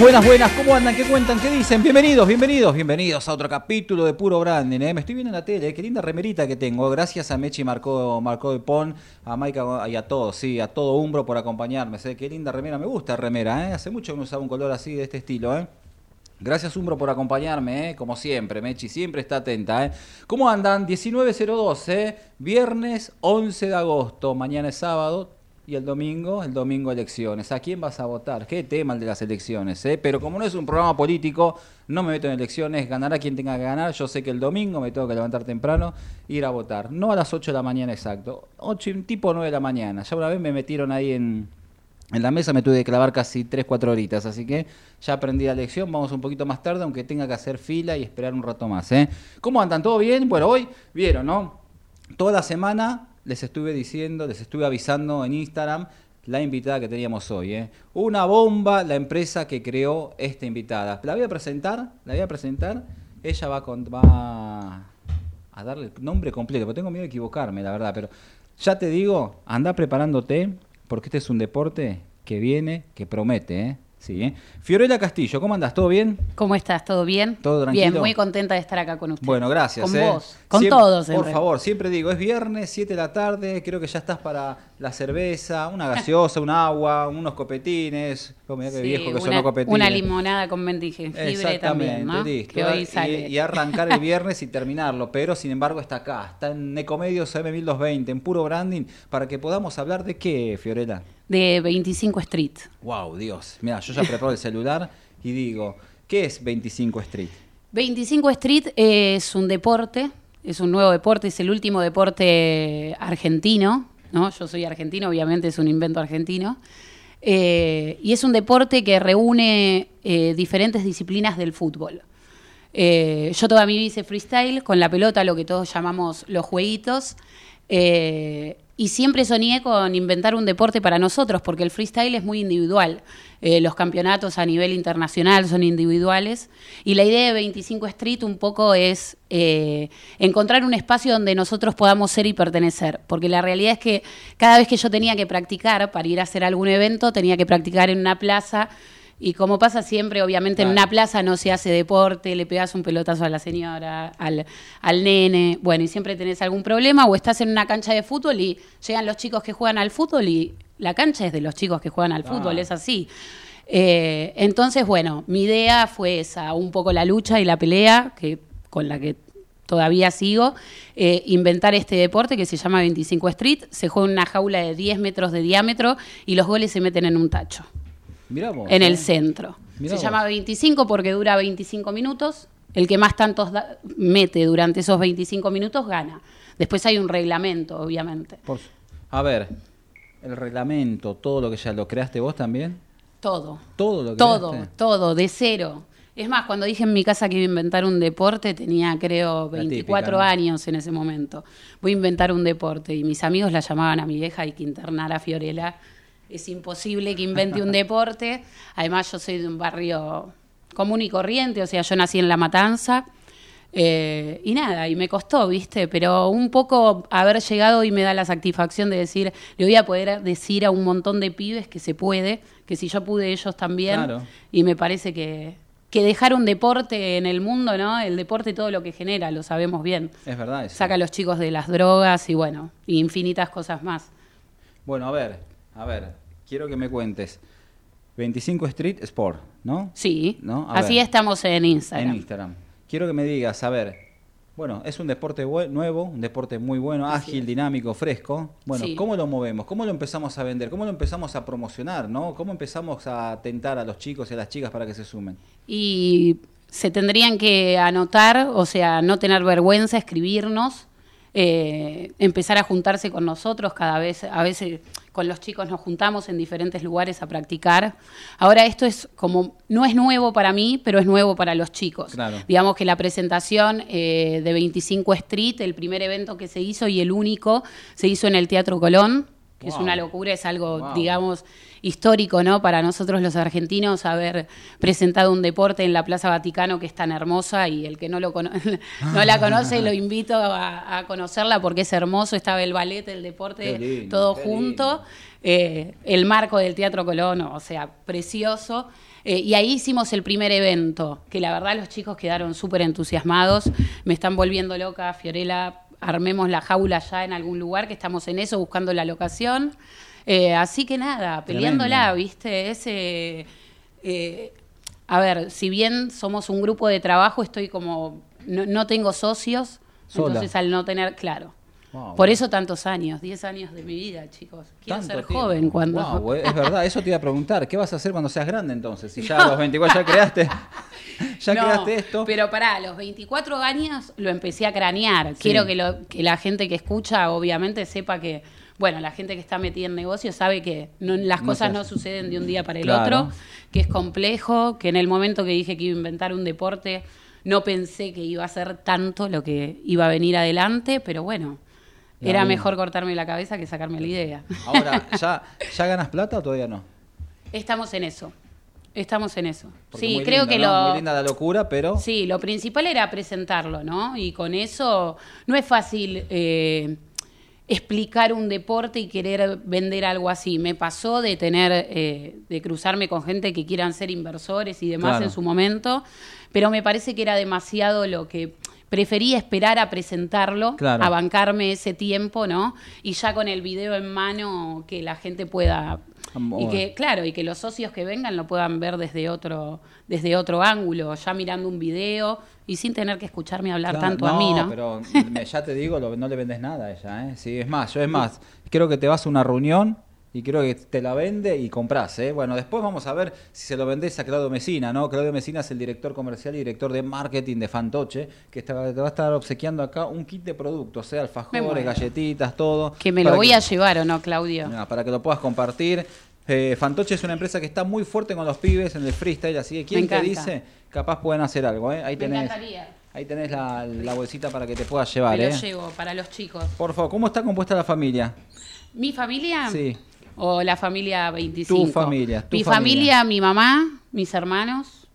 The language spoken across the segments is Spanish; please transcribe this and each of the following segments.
Buenas, buenas. ¿Cómo andan? ¿Qué cuentan? ¿Qué dicen? Bienvenidos, bienvenidos, bienvenidos a otro capítulo de Puro Branding. ¿eh? Me estoy viendo en la tele. Qué linda remerita que tengo. Gracias a Mechi Marcó, Marcó de Pon, a Maika y a todos, sí, a todo Umbro por acompañarme. ¿sé? Qué linda remera. Me gusta remera, ¿eh? Hace mucho que no usaba un color así de este estilo, ¿eh? Gracias Umbro por acompañarme, ¿eh? como siempre, Mechi siempre está atenta. ¿eh? ¿Cómo andan? 19.02, ¿eh? viernes 11 de agosto, mañana es sábado, y el domingo, el domingo elecciones. ¿A quién vas a votar? Qué tema el de las elecciones, ¿eh? Pero como no es un programa político, no me meto en elecciones, ganará quien tenga que ganar. Yo sé que el domingo me tengo que levantar temprano, ir a votar. No a las 8 de la mañana exacto, 8, tipo 9 de la mañana. Ya una vez me metieron ahí en, en la mesa, me tuve que clavar casi 3, 4 horitas, así que ya aprendí la lección. Vamos un poquito más tarde, aunque tenga que hacer fila y esperar un rato más, ¿eh? ¿Cómo andan? ¿Todo bien? Bueno, hoy vieron, ¿no? Toda la semana les estuve diciendo, les estuve avisando en Instagram la invitada que teníamos hoy. ¿eh? Una bomba la empresa que creó esta invitada. La voy a presentar, la voy a presentar. Ella va, con, va a darle el nombre completo, porque tengo miedo de equivocarme, la verdad. Pero ya te digo, anda preparándote, porque este es un deporte que viene, que promete. ¿eh? Sí, ¿eh? Fiorella Castillo, ¿cómo andas? ¿Todo bien? ¿Cómo estás? ¿Todo bien? ¿Todo tranquilo? Bien, muy contenta de estar acá con usted. Bueno, gracias. Con ¿eh? vos, con Siempre- todos. Por favor, siempre digo, es viernes, 7 de la tarde, creo que ya estás para la cerveza, una gaseosa, un agua, unos copetines. Oh, mirá qué Sí, viejo que son una, los copetines. una limonada con menta y jengibre Exactamente, también, ¿no? listo. Que hoy Y- sale. Y, arrancar el viernes y terminarlo, pero sin embargo está acá, está en Ecomedios M1220, en puro branding, para que podamos hablar de qué, Fiorella. De 25 Street. Wow, Dios. Mira, yo ya preparo el celular y digo, ¿qué es 25 Street? 25 Street es un deporte, es un nuevo deporte, es el último deporte argentino, ¿no? Yo soy argentino, obviamente es un invento argentino. Eh, y es un deporte que reúne eh, diferentes disciplinas del fútbol. Eh, yo toda mi vida hice freestyle con la pelota, lo que todos llamamos los jueguitos. eh, y siempre soñé con inventar un deporte para nosotros, porque el freestyle es muy individual. Eh, los campeonatos a nivel internacional son individuales. Y la idea de 25 Street un poco es eh, encontrar un espacio donde nosotros podamos ser y pertenecer. Porque la realidad es que cada vez que yo tenía que practicar para ir a hacer algún evento, tenía que practicar en una plaza. Y como pasa siempre, obviamente en una plaza no se hace deporte, le pegas un pelotazo a la señora, al, al nene, bueno, y siempre tenés algún problema, o estás en una cancha de fútbol y llegan los chicos que juegan al fútbol y la cancha es de los chicos que juegan al Claro. fútbol, es así. Eh, entonces, bueno, mi idea fue esa, un poco la lucha y la pelea, que con la que todavía sigo, eh, inventar este deporte que se llama 25 Street, se juega en una jaula de 10 metros de diámetro y los goles se meten en un tacho En ¿eh? el centro. Mirá Se llama 25 porque dura 25 minutos. El que más tantos da- mete durante esos 25 minutos gana. Después hay un reglamento, obviamente. Por A ver, el reglamento, todo lo que ya lo creaste vos también. Todo. Todo lo que Todo, creaste? todo, de cero. Es más, cuando dije en mi casa que iba a inventar un deporte, tenía creo La 24 típica, ¿no? años en ese momento. Voy a inventar un deporte y mis amigos la llamaban a mi vieja hay que internar a Fiorella. Es imposible que invente un deporte. Además, yo soy de un barrio común y corriente, o sea, yo nací en La Matanza. Eh, y nada, y me costó, ¿viste? Pero un poco haber llegado y me da la satisfacción de decir, le voy a poder decir a un montón de pibes que se puede, que si yo pude, ellos también. Claro. Y me parece que, que dejar un deporte en el mundo, ¿no? El deporte todo lo que genera, lo sabemos bien. Es verdad eso. Saca a los chicos de las drogas y bueno, infinitas cosas más. Bueno, a ver, a ver, quiero que me cuentes. 25 Street Sport, ¿no? Sí, así ver. estamos en Instagram. En Instagram. Quiero que me digas, a ver, bueno, es un deporte nuevo, un deporte muy bueno, Así ágil, es. dinámico, fresco. Bueno, Sí. ¿cómo lo movemos? ¿Cómo lo empezamos a vender? ¿Cómo lo empezamos a promocionar? ¿no? ¿Cómo empezamos a tentar a los chicos y a las chicas para que se sumen? y se tendrían que anotar, o sea, no tener vergüenza, escribirnos, eh, empezar a juntarse con nosotros cada vez, a veces con los chicos nos juntamos en diferentes lugares a practicar. Ahora esto es como, no es nuevo para mí, pero es nuevo para los chicos. Claro. Digamos que la presentación eh, de 25 Street, el primer evento que se hizo y el único, se hizo en el Teatro Colón. Que es una locura, es algo, Wow. digamos, histórico, ¿no? Para nosotros los argentinos haber presentado un deporte en la Plaza Vaticano que es tan hermosa y el que no, lo cono- no la conoce lo invito a, a conocerla porque es hermoso, estaba el ballet, el deporte, lindo, todo junto, eh, el marco del Teatro Colón, o sea, precioso. Eh, y ahí hicimos el primer evento, que la verdad los chicos quedaron súper entusiasmados, me están volviendo loca, Fiorella, armemos la jaula ya en algún lugar, que estamos en eso, buscando la locación. Eh, así que nada, peleándola, Tremendo. ¿viste? Ese, eh, a ver, si bien somos un grupo de trabajo, estoy como, no, no tengo socios, Sola. entonces al no tener, claro. Wow. Por eso tantos años, 10 años de mi vida, chicos. Quiero ser tiempo. joven cuando... Wow, es verdad, eso te iba a preguntar. ¿Qué vas a hacer cuando seas grande entonces? Si ya a los 24 ya creaste, ya No, creaste esto. Pero pará, a los 24 años lo empecé a cranear. Quiero que, lo- que la gente que escucha, obviamente, sepa que, bueno, la gente que está metida en negocios sabe que no- las No cosas no suceden de un día para el Claro. otro, que es complejo, que en el momento que dije que iba a inventar un deporte, no pensé que iba a ser tanto lo que iba a venir adelante, pero bueno, La era mejor cortarme la cabeza que sacarme la idea. Ahora, ¿ya, ¿ya ganas plata o todavía no? Estamos en eso. Estamos en eso. Porque sí, muy creo que ¿no? lo. Muy linda la locura, pero... Sí, lo principal era presentarlo, ¿no? Y con eso no es fácil eh, explicar un deporte y querer vender algo así. Me pasó de tener, eh, de cruzarme con gente que quieran ser inversores y demás Claro. en su momento, pero me parece que era demasiado lo que prefería esperar a presentarlo, Claro. a bancarme ese tiempo, ¿no? Y ya con el video en mano que la gente pueda y que claro y que los socios que vengan lo puedan ver desde otro desde otro ángulo ya mirando un video y sin tener que escucharme hablar Claro, tanto a mí no pero me- ya te digo, lo- no le vendes nada a ella, ¿eh? Sí, es más, yo es más, creo que te vas a una reunión y creo que te la vende y compras, ¿eh? Bueno, después vamos a ver si se lo vendés a Claudio Mesina, ¿no? Claudio Mesina es el director comercial y director de marketing de Fantoche, que está- te va a estar obsequiando acá un kit de productos, ¿eh? Me Alfajores, galletitas, todo. que me lo voy a llevar o no Claudio para que lo puedas compartir. Eh, Fantoche es una empresa que está muy fuerte con los pibes en el freestyle, así que quien te dice, capaz pueden hacer algo, ¿eh? Ahí me tenés, encantaría ahí tenés la, la bolsita para que te puedas llevar, me ¿eh? lo llevo para los chicos Por favor, ¿cómo está compuesta la familia? mi familia Sí. O la familia 25 Tu familia, tu mi familia. familia mi mamá mis hermanos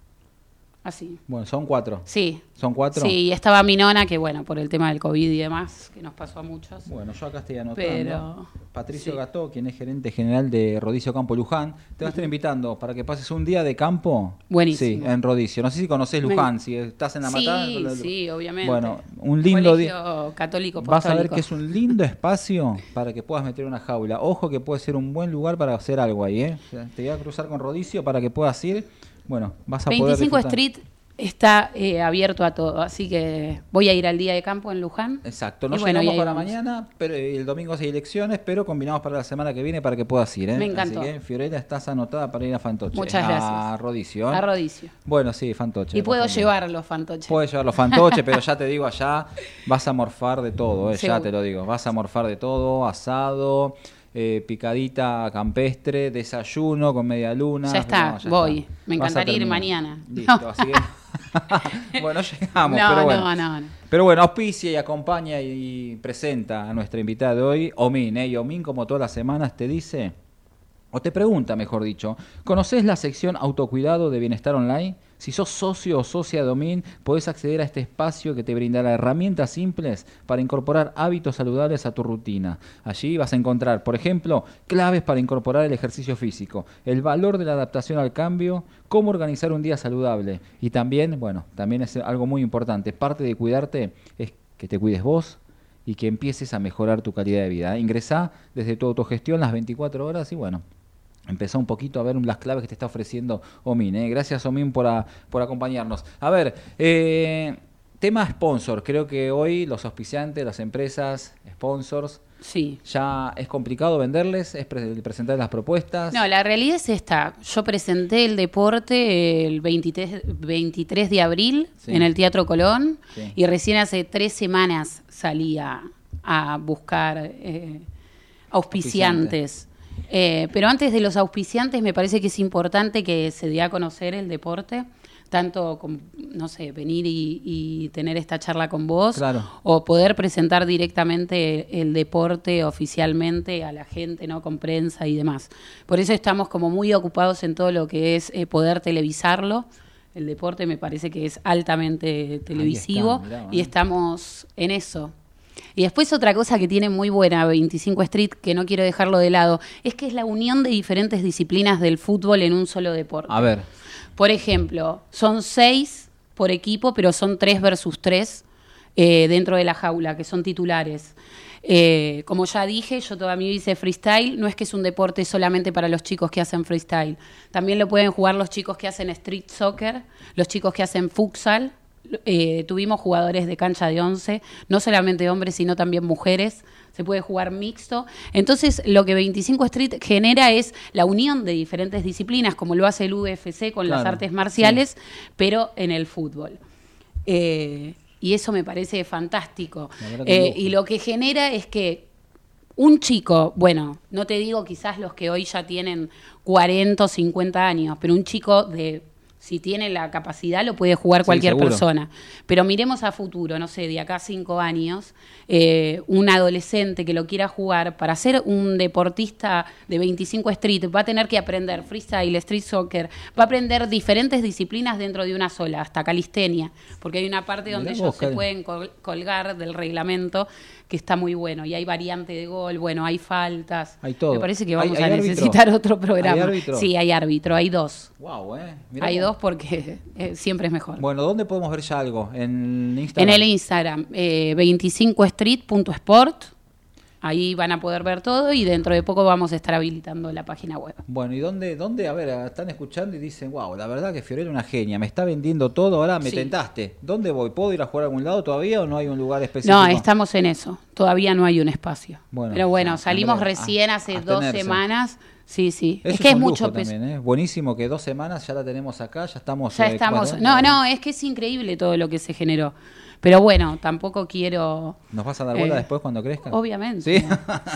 así Bueno, son cuatro. sí ¿Son cuatro? sí y estaba mi nona que bueno por el tema del covid y demás que nos pasó a muchos Bueno, yo acá estoy anotando. Pero, Patricio sí. Gató, quien es gerente general de Rodicio Campo Luján, te va a estar invitando para que pases un día de campo. Buenísimo. Sí, en Rodicio. No sé si conoces Me- Luján, si estás en la sí, matada. sí, obviamente. Bueno, un lindo día. Católico Vas a ver que es un lindo espacio para que puedas meter una jaula. Ojo que puede ser un buen lugar para hacer algo ahí, ¿eh? Te voy a cruzar con Rodicio para que puedas ir. Bueno, vas a poder 25 disfrutar. Street está eh, abierto a todo, así que voy a ir al día de campo en Luján. Exacto, no bueno, llegamos para vamos. mañana, pero eh, el domingo hay elecciones, pero combinamos para la semana que viene para que puedas ir. ¿eh? Me encantó. Así que, Fiorella, estás anotada para ir a Fantoche. Muchas A gracias. Rodicio. ¿eh? A Rodicio. Bueno, sí, Fantoche. Y puedo llevar los fantoches. Puedes llevar los fantoches, pero ya te digo, allá vas a morfar de todo, ¿eh? ya te lo digo. Vas a morfar de todo, asado, eh, picadita campestre, desayuno con media luna. Ya está, voy. Me encantaría ir mañana. Listo, así que... bueno, llegamos, no, pero bueno. no, no, no. Pero bueno, auspicia y acompaña y presenta a nuestra invitada de hoy, Omin. ¿eh? Y Omin, como todas las semanas, te dice, o te pregunta, mejor dicho, ¿conoces la sección Autocuidado de Bienestar Online? Si sos socio o socia de Omin, podés acceder a este espacio que te brindará herramientas simples para incorporar hábitos saludables a tu rutina. Allí vas a encontrar, por ejemplo, claves para incorporar el ejercicio físico, el valor de la adaptación al cambio, cómo organizar un día saludable y también, bueno, también es algo muy importante, parte de cuidarte es que te cuides vos, y que empieces a mejorar tu calidad de vida. Ingresá desde tu autogestión las 24 horas y bueno, empezá un poquito a ver las claves que te está ofreciendo Omin. ¿eh? Gracias Omin por, a- por acompañarnos. A ver, eh, tema sponsor. Creo que hoy los auspiciantes, las empresas, sponsors, Sí. ya es complicado venderles, es pre- presentar las propuestas. No, la realidad es esta. Yo presenté el deporte el 23, 23 de abril Sí. en el Teatro Colón Sí. y recién hace tres semanas salí a, a buscar eh, auspiciantes. Eh, pero antes de los auspiciantes me parece que es importante que se dé a conocer el deporte. tanto, con, no sé, venir y, y tener esta charla con vos, Claro. o poder presentar directamente el deporte oficialmente a la gente, ¿no? Con prensa y demás. Por eso estamos como muy ocupados en todo lo que es eh, poder televisarlo. El deporte me parece que es altamente televisivo mirá, y eh. estamos en eso. Y después otra cosa que tiene muy buena 25 Street, que no quiero dejarlo de lado, es que es la unión de diferentes disciplinas del fútbol en un solo deporte. A ver, Por ejemplo, son seis por equipo, pero son tres versus tres eh, dentro de la jaula, que son titulares. Eh, como ya dije, yo toda mi vida hice freestyle. No es que es un deporte solamente para los chicos que hacen freestyle. También lo pueden jugar los chicos que hacen street soccer, los chicos que hacen futsal. Eh, tuvimos jugadores de cancha de 11, no solamente hombres, sino también mujeres. Se puede jugar mixto. Entonces, lo que 25 Street genera es la unión de diferentes disciplinas, como lo hace el UFC con las artes marciales, pero en el fútbol. Eh, y eso me parece fantástico. Eh, y lo que genera es que un chico, bueno, no te digo quizás los que hoy ya tienen 40 o 50 años, pero un chico de, si tiene la capacidad, lo puede jugar cualquier persona. Pero miremos a futuro, no sé, de acá a 5 años, eh, un adolescente que lo quiera jugar, para ser un deportista de 25 Street, va a tener que aprender freestyle, street soccer, va a aprender diferentes disciplinas dentro de una sola, hasta calistenia, porque hay una parte donde ellos se pueden col- colgar del reglamento que está muy bueno y hay variante de gol, bueno, hay faltas. Hay todo. Me parece que ¿Hay- vamos hay a árbitro? necesitar otro programa. ¿Hay árbitro? Sí, hay árbitro, hay dos. wow, eh. Mirá hay dos porque eh, siempre es mejor. Bueno, ¿dónde podemos ver ya algo? En en Instagram. el Instagram, eh, 25street.sport. Ahí van a poder ver todo y dentro de poco vamos a estar habilitando la página web. Bueno, ¿y dónde, dónde? A ver, están escuchando y dicen, wow, la verdad que Fiorella es una genia, me está vendiendo todo, ahora me Sí. tentaste. ¿Dónde voy? ¿Puedo ir a jugar a algún lado todavía o no hay un lugar específico? No, estamos en eso. Todavía no hay un espacio. Bueno, Pero bueno, salimos recién hace a dos semanas. Sí, sí. Eso es que es un mucho lujo peso. también, ¿eh? Buenísimo que dos semanas ya la tenemos acá, ya estamos... Ya eh, estamos. bueno, No, no, es que es increíble todo lo que se generó. Pero bueno, tampoco quiero. ¿Nos vas a dar bola Eh, después cuando crezca? Obviamente. ¿Sí?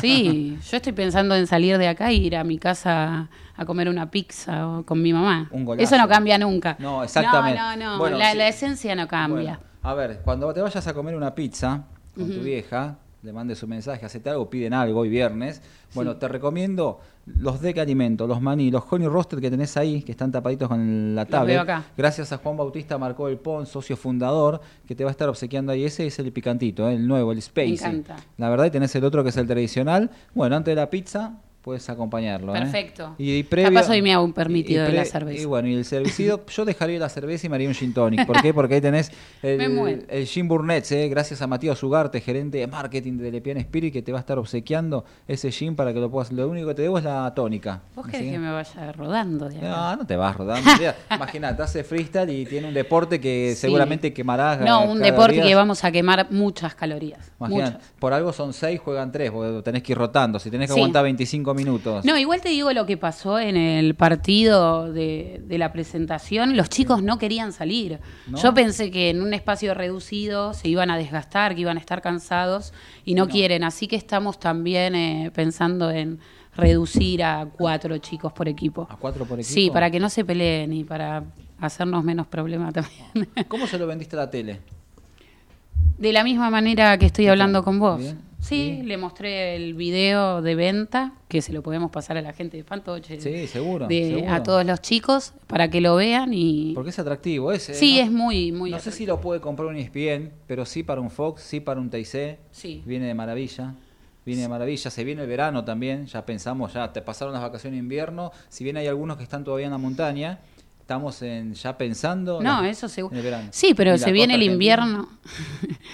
Sí, yo estoy pensando en salir de acá e ir a mi casa a comer una pizza o con mi mamá. Un golazo. Eso no cambia nunca. No, exactamente. No, no, no. Bueno, la, sí. la esencia no cambia. Bueno, a ver, cuando te vayas a comer una pizza con tu vieja, le mandes un mensaje, hacete algo, piden algo hoy viernes. Bueno, te recomiendo los Deca Alimentos, los maní, los honey roasted que tenés ahí, que están tapaditos con la Los tablet. veo acá. Gracias a Juan Bautista Marcó el Pon, socio fundador, que te va a estar obsequiando ahí. Ese es el picantito, ¿eh? el nuevo, el Space. encanta. La verdad, y tenés el otro que es el tradicional. Bueno, antes de la pizza, puedes acompañarlo. ¿eh? Perfecto. Y, y previo, Capaz hoy me hago un permitido y de la cerveza. Y bueno, y el servicido, yo dejaría la cerveza y me haría un gin tonic. ¿Por qué? Porque ahí tenés el, el gin Burnett, ¿eh? gracias a Matías Ugarte, gerente de marketing de Lepian Spirit, que te va a estar obsequiando ese gin para que lo puedas. Lo único que te debo es la tónica. ¿Vos ¿Sí? querés que me vaya rodando de? No, no te vas rodando. Imagínate, hace freestyle y tiene un deporte que Sí. seguramente quemarás. No, eh, un deporte día. que vamos a quemar muchas calorías. Imagínate, muchas. por algo son seis, juegan tres, porque tenés que ir rotando. Si tenés que Sí. aguantar 25 minutos. No, igual te digo lo que pasó en el partido de, de la presentación. Los chicos no querían salir. ¿No? Yo pensé que en un espacio reducido se iban a desgastar, que iban a estar cansados y no, quieren. Así que estamos también eh, pensando en reducir a cuatro chicos por equipo. ¿A cuatro por equipo? Sí, para que no se peleen y para hacernos menos problema también. ¿Cómo se lo vendiste a la tele? De la misma manera que estoy hablando con vos. Bien. Sí, le mostré el video de venta, que se lo podemos pasar a la gente de Fantoche. Sí, seguro, de- seguro. A todos los chicos, para que lo vean y... Porque es atractivo. Es, eh, sí, ¿no? es muy, muy... No sé si lo puede comprar un ESPN, pero sí para un Fox, sí para un TIC. Sí. Viene de maravilla. Viene de maravilla. Se viene el verano también. Ya pensamos, ya te pasaron las vacaciones de invierno. Si bien hay algunos que están todavía en la montaña, estamos en, ya pensando. No, la- eso seguro. en el verano. Sí, pero se viene el invierno.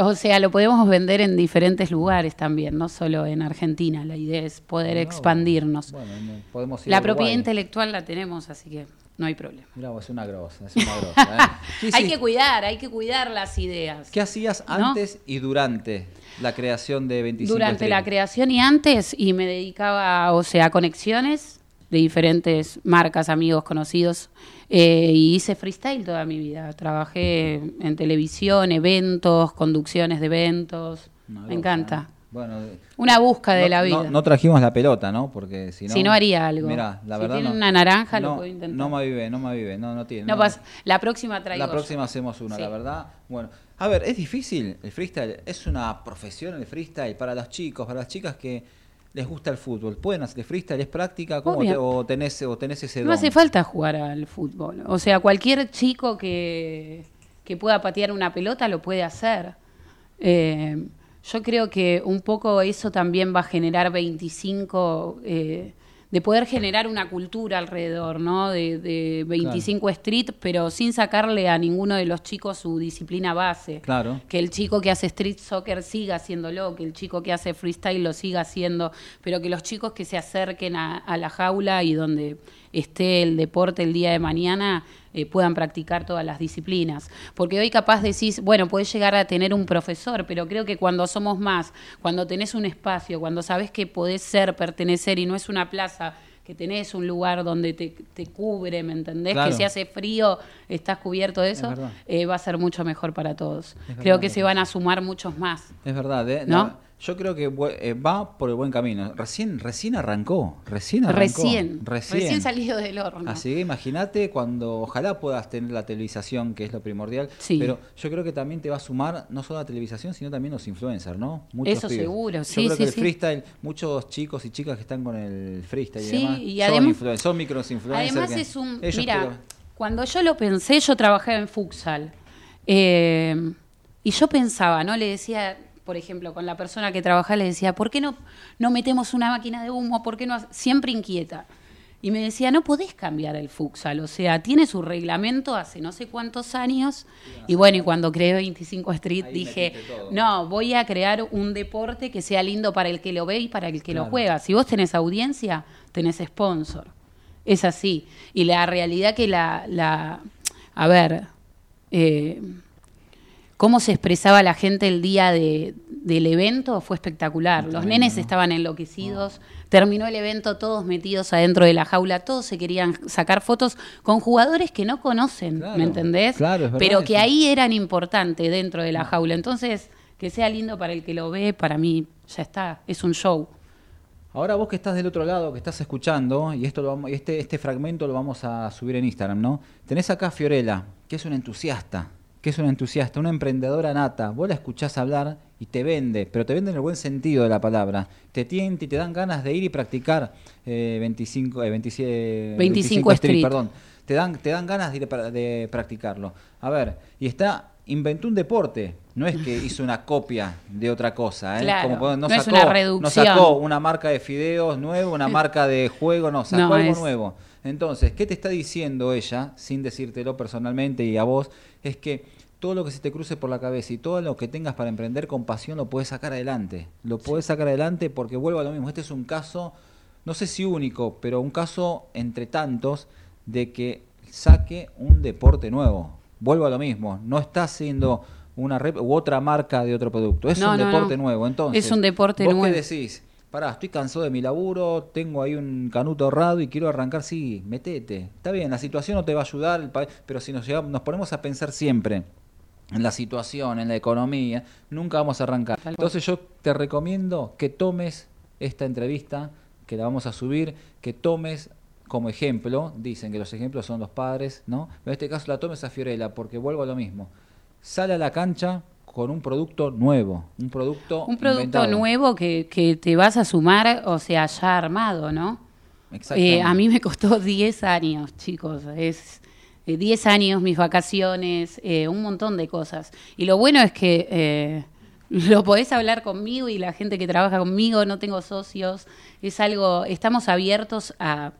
o sea, lo podemos vender en diferentes lugares también, no solo en Argentina. La idea es poder expandirnos. Bueno, no, podemos ir la a propiedad intelectual la tenemos, así que no hay problema. Vos, es una grosa, es una grosa. ¿eh? Sí, hay sí. que cuidar, hay que cuidar las ideas. ¿Qué hacías ¿No? antes y durante la creación de 25 Durante la creación y antes, y me dedicaba, o sea, a conexiones de diferentes marcas, amigos, conocidos, eh, y hice freestyle toda mi vida. Trabajé en televisión, eventos, conducciones de eventos. Me encanta. ¿eh? Bueno, una busca de no, la vida. No, no, trajimos la pelota, ¿no? Porque si no. Si no haría algo. Mira, la si verdad. Tiene no, una naranja, no, lo puedo intentar. No me avive, no me avive, no, no tiene. No, pasa. La próxima traigo. La próxima hacemos una, Sí. la verdad. Bueno, a ver, es difícil el freestyle. Es una profesión el freestyle para los chicos, para las chicas que les gusta el fútbol. ¿Pueden hacer freestyle? ¿Es práctica? ¿Cómo Obvio. te- o, tenés, o tenés ese No don? hace falta jugar al fútbol. O sea, cualquier chico que, que pueda patear una pelota lo puede hacer. Eh, yo creo que un poco eso también va a generar 25, eh, de poder generar una cultura alrededor, ¿no? De, de 25 street, pero sin sacarle a ninguno de los chicos su disciplina base. Claro. Que el chico que hace street soccer siga haciéndolo, que el chico que hace freestyle lo siga haciendo, pero que los chicos que se acerquen a, a la jaula y donde esté el deporte el día de mañana eh, puedan practicar todas las disciplinas. Porque hoy capaz decís, bueno, puedes llegar a tener un profesor, pero creo que cuando somos más, cuando tenés un espacio, cuando sabes que podés ser, pertenecer y no es una plaza que tenés un lugar donde te, te cubre, ¿me entendés? Claro. Que si hace frío estás cubierto de eso, eh, va a ser mucho mejor para todos. Creo que se van a sumar muchos más. Es verdad, ¿eh? ¿No? Yo creo que eh, va por el buen camino. Recién, recién arrancó, recién arrancó. Recién, recién. recién salido del horno. Así que imagínate cuando ojalá puedas tener la televisación, que es lo primordial, Sí. pero yo creo que también te va a sumar no solo la televisación, sino también los influencers, ¿no? Eso pibes. seguro, Yo sí, creo sí, que el freestyle, muchos chicos y chicas que están con el freestyle y demás, y son además- influencers, son micros influencers. Además que es un... Mira, pero- cuando yo lo pensé, yo trabajaba en futsal. Eh, y yo pensaba, ¿no? Le decía, por ejemplo, con la persona que trabajaba, le decía, ¿por qué no, no metemos una máquina de humo? ¿Por qué no? ha-?" Siempre inquieta. Y me decía, no podés cambiar el futsal, o sea, tiene su reglamento hace no sé cuántos años. Y bueno, y cuando creé 25 Street Ahí dije, no, voy a crear un deporte que sea lindo para el que lo ve y para el que lo juega. Si vos tenés audiencia, tenés sponsor. Es así. Y la realidad que la, la a ver, eh, cómo se expresaba la gente el día de- del evento fue espectacular. Los nenes estaban enloquecidos. Terminó el evento todos metidos adentro de la jaula, todos se querían sacar fotos con jugadores que no conocen, Claro, ¿me entendés? claro, Pero que eso. ahí eran importantes dentro de la jaula. Entonces, que sea lindo para el que lo ve, para mí ya está, es un show. Ahora vos que estás del otro lado, que estás escuchando, y esto lo vamos, y este, este fragmento lo vamos a subir en Instagram, ¿no? Tenés acá a Fiorella, que es una entusiasta, que es una entusiasta, una emprendedora nata. Vos la escuchás hablar y te vende, pero te vende en el buen sentido de la palabra. Te tienta y te dan ganas de ir y practicar eh, 25, eh, 27, 25 Street. perdón. Te dan, te dan ganas de, ir para- de practicarlo. A ver, y está, inventó un deporte. No es que hizo una copia de otra cosa, ¿eh? Claro, Como, no es una No sacó una marca de fideos nuevo, una marca de juego, no, sacó No, algo es- nuevo. Entonces, ¿qué te está diciendo ella, sin decírtelo personalmente y a vos? Es que todo lo que se te cruce por la cabeza y todo lo que tengas para emprender con pasión lo puedes sacar adelante. Lo puedes sacar adelante porque vuelvo a lo mismo. Este es un caso, no sé si único, pero un caso entre tantos de que saque un deporte nuevo. Vuelvo a lo mismo. No está haciendo una rep u otra marca de otro producto. Es No, un no, deporte no. nuevo. Entonces, Es un deporte ¿vos nuevo. qué decís? Pará, estoy cansado de mi laburo, tengo ahí un canuto ahorrado y quiero arrancar, sí, metete. Está bien, la situación no te va a ayudar, pero si nos, llegamos- nos ponemos a pensar siempre en la situación, en la economía, nunca vamos a arrancar. Entonces yo te recomiendo que tomes esta entrevista, que la vamos a subir, que tomes como ejemplo, dicen que los ejemplos son los padres, ¿no? En este caso la tomes a Fiorella, porque vuelvo a lo mismo. Sale a la cancha con un producto nuevo, un producto Un producto inventado. nuevo que, que te vas a sumar, o sea, ya armado, ¿no? Exactamente. Eh, a mí me costó 10 años, chicos. Es eh, 10 años, mis vacaciones, eh, un montón de cosas. Y lo bueno es que eh, lo podés hablar conmigo y la gente que trabaja conmigo, no tengo socios. Es algo, estamos abiertos a,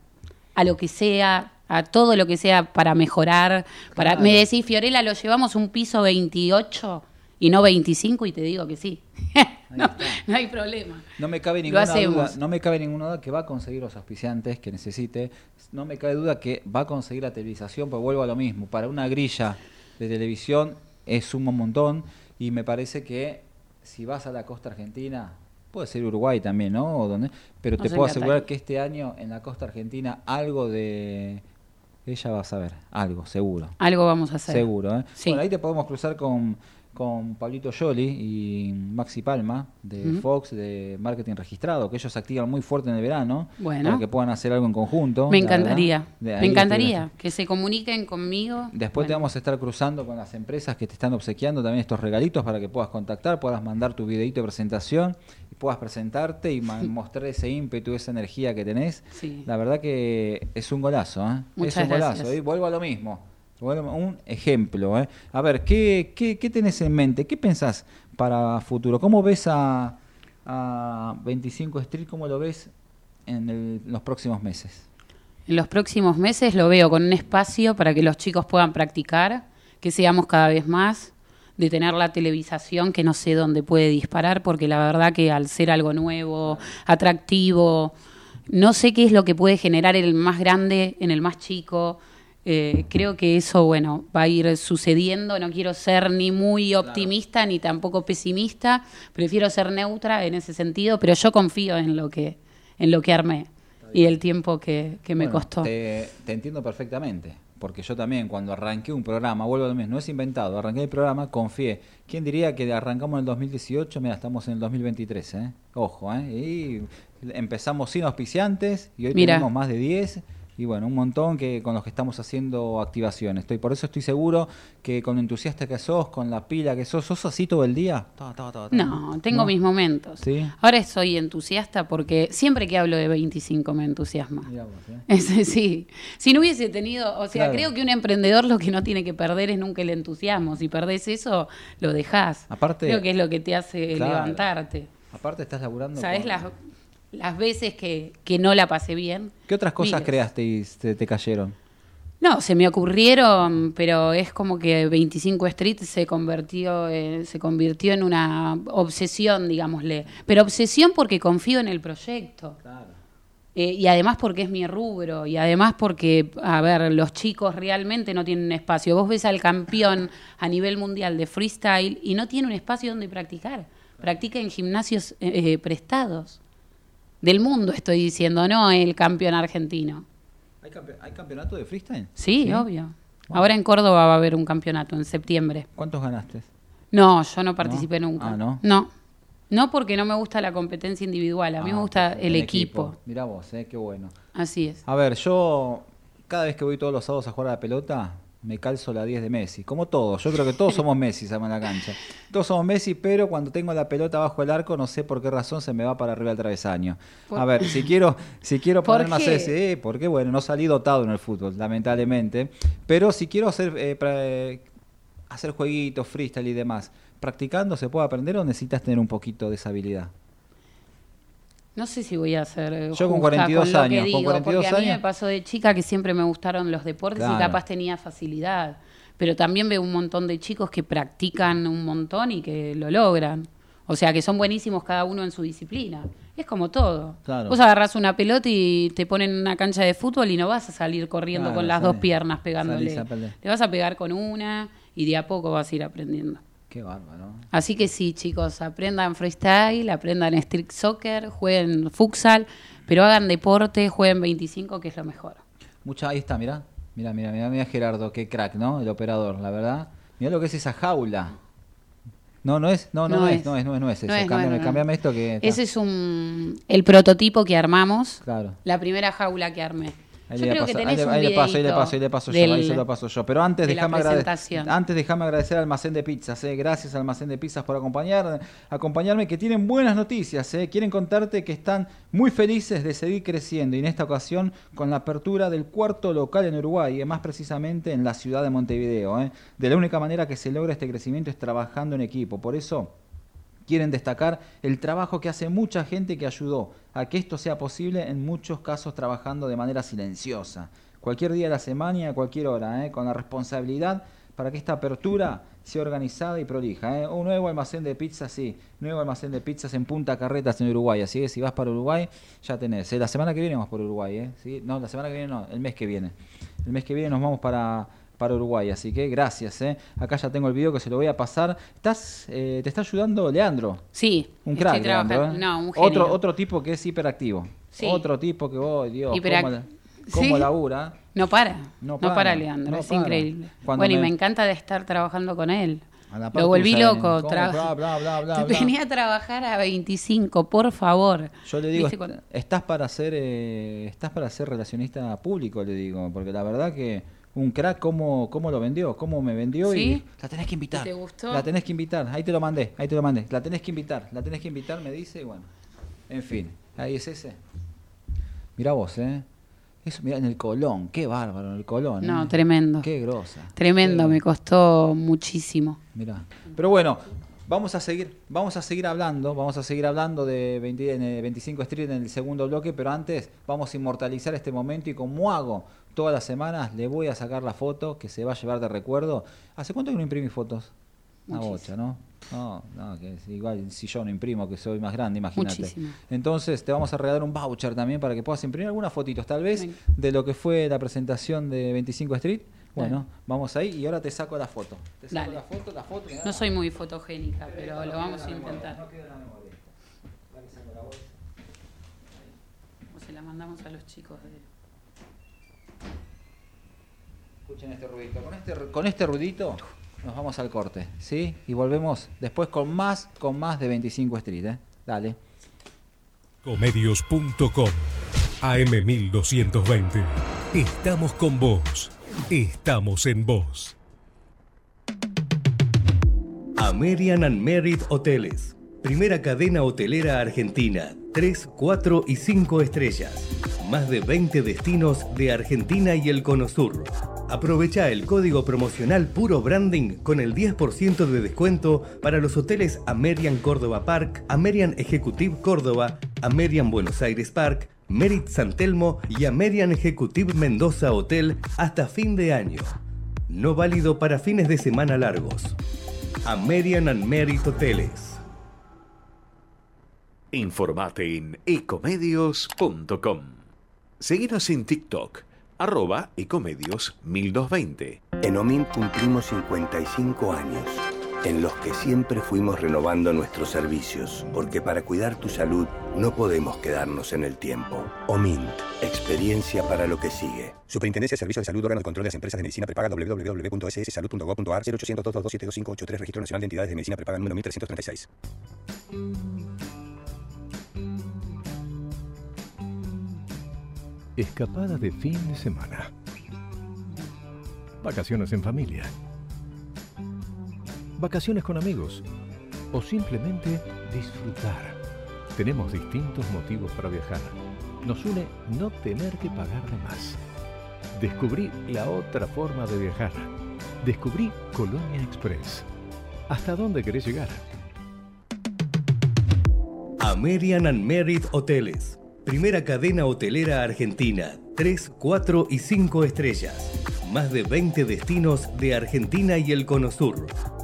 a lo que sea, a todo lo que sea para mejorar. Para, Claro. me decís, Fiorella, lo llevamos un piso 28 y no 25 y te digo que sí. no, hay problema. No me cabe ninguna duda, no me cabe ninguna duda que va a conseguir los auspiciantes que necesite. No me cabe duda que va a conseguir la televisación, pues vuelvo a lo mismo. Para una grilla de televisión es un montón y me parece que si vas a la costa argentina, puede ser Uruguay también, ¿no? O donde, pero te puedo asegurar que este año en la costa argentina algo de ella va a saber algo, seguro. Algo vamos a hacer. Seguro, ¿eh? Sí. Bueno, ahí te podemos cruzar con, con Pablito Yoli y Maxi Palma de. Fox, de Marketing Registrado, que ellos activan muy fuerte en el verano Bueno. para que puedan hacer algo en conjunto. Me encantaría. Me encantaría que se comuniquen conmigo. Después te vamos a estar cruzando con las empresas que te están obsequiando también estos regalitos para que puedas contactar, puedas mandar tu videito de presentación y puedas presentarte y mostrar ese ímpetu, esa energía que tenés. Sí. La verdad que es un golazo, ¿eh? Muchas es un gracias. golazo. Y vuelvo a lo mismo. A un ejemplo, ¿eh? A ver, ¿qué, qué, qué tenés en mente? ¿Qué pensás para futuro? ¿Cómo ves a, a 25 Street? ¿Cómo lo ves en los próximos meses? En los próximos meses lo veo con un espacio para que los chicos puedan practicar, que seamos cada vez más, de tener la televisación que no sé dónde puede disparar, porque la verdad que al ser algo nuevo, atractivo, no sé qué es lo que puede generar el más grande en el más chico. Eh, creo que eso, bueno, va a ir sucediendo. No quiero ser ni muy optimista ni tampoco pesimista. Prefiero ser neutra en ese sentido, pero yo confío en lo que, en lo que armé y el tiempo que, que me Bueno, costó. Te, te entiendo perfectamente, porque yo también cuando arranqué un programa, vuelvo a lo mismo, no es inventado, arranqué el programa, confié. ¿Quién diría que arrancamos en el 2018? Mira, estamos en el 2023, ¿eh? Ojo, ¿eh? Y empezamos sin auspiciantes y hoy Mira. tenemos más de 10 y bueno, un montón que con los que estamos haciendo activaciones. Estoy por eso estoy seguro que con lo entusiasta que sos, con la pila que sos, sos así todo el día. Ta, ta, ta, ta. No, tengo ¿No? mis momentos. Sí. Ahora soy entusiasta porque siempre que hablo de 25 me entusiasma. Mirá vos, ¿eh? Sí. Si no hubiese tenido, o sea, Claro. creo que un emprendedor lo que no tiene que perder es nunca el entusiasmo. Si perdés eso, lo dejás. Aparte- creo que es lo que te hace Claro. levantarte. Aparte estás laburando ¿Sabes con- las, las veces que, que no la pasé bien? ¿Qué otras cosas Miles. creaste y te, te cayeron? No, se me ocurrieron, pero es como que 25 Street se convirtió, eh, se convirtió en una obsesión, digámosle. Pero obsesión porque confío en el proyecto. Claro. Eh, y además porque es mi rubro, y además porque, a ver, los chicos realmente no tienen espacio. Vos ves al campeón a nivel mundial de freestyle y no tiene un espacio donde practicar. Practica en gimnasios eh, eh, prestados. Del mundo estoy diciendo, no el campeón argentino. ¿Hay, campe- hay campeonato de freestyle? Sí, obvio. Ahora en Córdoba va a haber un campeonato en septiembre. ¿Cuántos ganaste? No, yo no participé ¿No? nunca. Ah, ¿no? No. No porque no me gusta la competencia individual, a mí Ah, me gusta el en equipo. Mirá vos, eh, qué bueno. Así es. A ver, yo cada vez que voy todos los sábados a jugar a la pelota, me calzo la 10 de Messi. Como todos, yo creo que todos somos Messi en la cancha. Todos somos Messi, pero cuando tengo la pelota bajo el arco, no sé por qué razón se me va para arriba el travesaño. Por- A ver, si quiero, si quiero ¿Por ponerme a qué? hacer ese, eh, porque bueno, no salí dotado en el fútbol, lamentablemente. Pero si quiero hacer, eh, pra- eh, hacer jueguitos, freestyle y demás, ¿practicando se puede aprender o necesitas tener un poquito de esa habilidad? No sé si voy a hacer. eh, Yo con justa 42 con años, con digo, 42 porque a mí me pasó de chica que siempre me gustaron los deportes Claro. y capaz tenía facilidad. Pero también veo un montón de chicos que practican un montón y que lo logran. O sea, que son buenísimos cada uno en su disciplina. Es como todo. Claro. Vos agarrás una pelota y te ponen en una cancha de fútbol y no vas a salir corriendo Claro, con las dos piernas pegándole. Le vas a pegar con una y de a poco vas a ir aprendiendo. Qué bárbaro. Así que sí, chicos, aprendan freestyle, aprendan street soccer, jueguen futsal, pero hagan deporte, jueguen 25, que es lo mejor. Mucha, ahí está, mirá. Mirá, mirá, mirá, mirá Gerardo, qué crack, ¿no? El operador, la verdad. Mirá lo que es esa jaula. No, no es, no, no, no es, no es, no es, no es eso. No es, no Cámbiame, es, no. cámbiame esto que. Ese es un el prototipo que armamos, Claro. la primera jaula que armé. Ahí Yo le creo que paso- tenés ahí le- un ahí le paso, ahí le paso, ahí le paso yo, del- ahí se lo paso yo. Pero antes de déjame agradecer, antes déjame agradecer al Almacén de Pizzas, eh. gracias al Almacén de Pizzas por acompañar, acompañarme, que tienen buenas noticias, eh. quieren contarte que están muy felices de seguir creciendo y en esta ocasión con la apertura del cuarto local en Uruguay, eh, más precisamente en la ciudad de Montevideo. eh. De la única manera que se logra este crecimiento es trabajando en equipo, por eso quieren destacar el trabajo que hace mucha gente que ayudó a que esto sea posible, en muchos casos trabajando de manera silenciosa. Cualquier día de la semana y a cualquier hora, ¿eh? con la responsabilidad para que esta apertura sea organizada y prolija. ¿eh? Un nuevo almacén de pizzas, sí, nuevo almacén de pizzas en Punta Carretas en Uruguay. Así que si vas para Uruguay, ya tenés. ¿eh? La semana que viene vamos por Uruguay, ¿eh? No, la semana que viene no, el mes que viene. El mes que viene nos vamos para, para Uruguay, así que gracias. ¿eh? Acá ya tengo el video que se lo voy a pasar. ¿Estás, eh, ¿Te está ayudando Leandro? Sí, Un crack. Leandro, ¿eh? No, un otro, otro tipo que es hiperactivo. Sí. Otro tipo que, oh, Dios, Hiperac- cómo le- cómo Sí. labura. No para, No no para, Leandro, no es para. increíble. Cuando bueno, y me- me encanta de estar trabajando con él. Lo volví ¿eh? loco. Tra- Bla, bla, bla, bla, Te bla. tenía a trabajar a 25, por favor. Yo le digo, ¿Viste est- cuando- estás para ser eh, estás para ser relacionista público, le digo, porque la verdad que un crack cómo, cómo lo vendió, cómo me vendió y ¿Sí? la tenés que invitar. ¿Y te gustó? La tenés que invitar, ahí te lo mandé, ahí te lo mandé. La tenés que invitar, la tenés que invitar, me dice y bueno. En fin, ahí es ese. Mira vos, ¿eh? Eso, mira en el Colón, qué bárbaro en el Colón. No, ¿eh? tremendo. Qué grosa. Tremendo, Qué- me costó muchísimo. Mirá. Pero bueno, vamos a seguir, vamos a seguir hablando, vamos a seguir hablando de 20 en el 25 Street en el segundo bloque, pero antes vamos a inmortalizar este momento y como hago todas las semanas, le voy a sacar la foto que se va a llevar de recuerdo. ¿Hace cuánto que no imprimí fotos? Una bocha, ¿no? No, no, que es igual si yo no imprimo, que soy más grande, imagínate. Entonces te vamos a regalar un voucher también para que puedas imprimir algunas fotitos, tal vez, de lo que fue la presentación de 25 Street. Bueno, Dale. vamos ahí y ahora te saco la foto. Te saco Dale. la foto, la foto. No soy muy fotogénica, pero lo vamos a intentar. No queda la memoria. Dale, saco la bolsa. O se la mandamos a los chicos de... Escuchen este ruidito. Con este, con este ruidito nos vamos al corte, ¿sí? Y volvemos después con más, con más de 25 Street, ¿eh? Dale. Comedios.com AM1220. Estamos con vos. Estamos en vos. American and Merit Hoteles. Primera cadena hotelera argentina. 3, 4 y 5 estrellas. Más de 20 destinos de Argentina y el Cono Sur. Aprovecha el código promocional Puro Branding con el 10% de descuento para los hoteles American Córdoba Park, American Executive Córdoba, American Buenos Aires Park, Merit San Telmo y American Executive Mendoza Hotel hasta fin de año. No válido para fines de semana largos. American and Merit Hoteles. Informate en ecomedios.com. Seguinos en TikTok, arroba ecomedios 1220. En OMINT cumplimos 55 años, en los que siempre fuimos renovando nuestros servicios, porque para cuidar tu salud no podemos quedarnos en el tiempo. OMINT, experiencia para lo que sigue. Superintendencia de Servicios de Salud, órgano de control de las empresas de medicina prepaga, www.sssalud.gov.ar 0800 222 7583 Registro Nacional de Entidades de Medicina Prepaga número 1336. Escapada de fin de semana. Vacaciones en familia. Vacaciones con amigos. O simplemente disfrutar. Tenemos distintos motivos para viajar. Nos une no tener que pagar de más. Descubrí la otra forma de viajar. Descubrí Colonia Express. ¿Hasta dónde querés llegar? American and Merit Hoteles. Primera cadena hotelera argentina. 3, 4 y 5 estrellas. Más de 20 destinos de Argentina y el Cono Sur.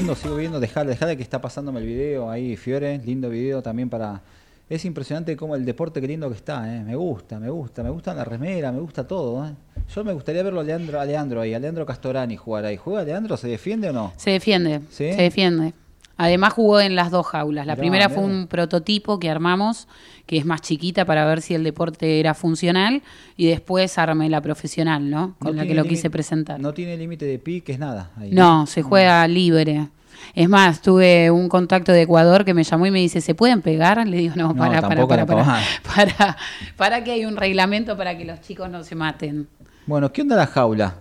Viendo, sigo viendo. Dejale, dejale que está pasándome el video ahí, Fiore. Lindo video también para. Es impresionante cómo el deporte, qué lindo que está, ¿eh? Me gusta, me gusta, me gusta la remera, me gusta todo, ¿eh? Yo me gustaría verlo a Leandro, a Leandro ahí, a Leandro Castorani jugar ahí. ¿Juega Leandro? ¿Se defiende o no? Se defiende, ¿Sí? se defiende. Además jugó en las dos jaulas. La Mirá, primera fue un prototipo que armamos, que es más chiquita para ver si el deporte era funcional, y después armé la profesional, ¿no? Con No la que lo quise presentar. No tiene límite de piques, nada. Ahí, No, se juega libre. Es más, tuve un contacto de Ecuador que me llamó y me dice, ¿se pueden pegar? Le digo, no, No, para, para, para, para, para que hay un reglamento para que los chicos no se maten. Bueno, ¿qué onda la jaula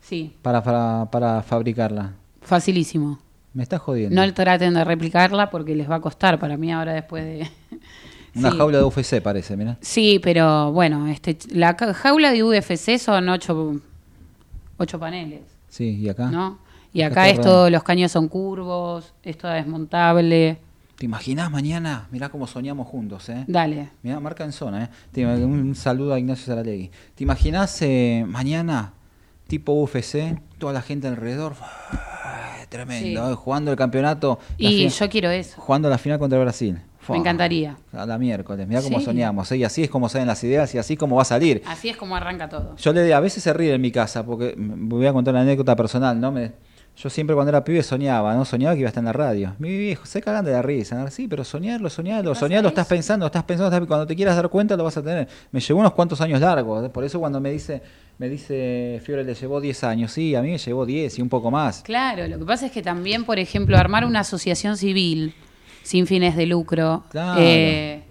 Sí, para, para, para fabricarla? facilísimo. Me está jodiendo. No traten de replicarla porque les va a costar para mí ahora después de... Una Sí. jaula de UFC parece, mira. Sí, pero bueno, este, la jaula de UFC son ocho, ocho paneles, Sí, y acá. ¿no? Y Acá acá es todo, los caños son curvos, es toda desmontable. ¿Te imaginas mañana? Mirá cómo soñamos juntos, ¿eh? Dale. Mirá, marca en zona, ¿eh? Te- un saludo a Ignacio Saralegui. ¿Te imaginas eh, mañana, tipo UFC, toda la gente alrededor? Tremendo, Sí. ¿eh? jugando el campeonato. Y yo quiero eso. Jugando la final contra Brasil. Fua. Me encantaría. A la miércoles, mirá cómo Sí. soñamos, ¿eh? Y así es como salen las ideas y así como va a salir. Así es como arranca todo. Yo le a veces se ríe en mi casa, porque voy a contar una anécdota personal, ¿no? Me, yo siempre cuando era pibe soñaba, ¿no? Soñaba que iba a estar en la radio. Mi viejo, se cagan de la risa. ¿no? Sí, pero soñarlo, soñarlo, ¿Pasa soñarlo, estás pensando, estás pensando, estás- cuando te quieras dar cuenta lo vas a tener. Me llevó unos cuantos años largos, ¿eh? por eso cuando me dice, me dice Fiore le llevó 10 años, sí, a mí me llevó 10 y un poco más. Claro, lo que pasa es que también, por ejemplo, armar una asociación civil sin fines de lucro Claro. eh,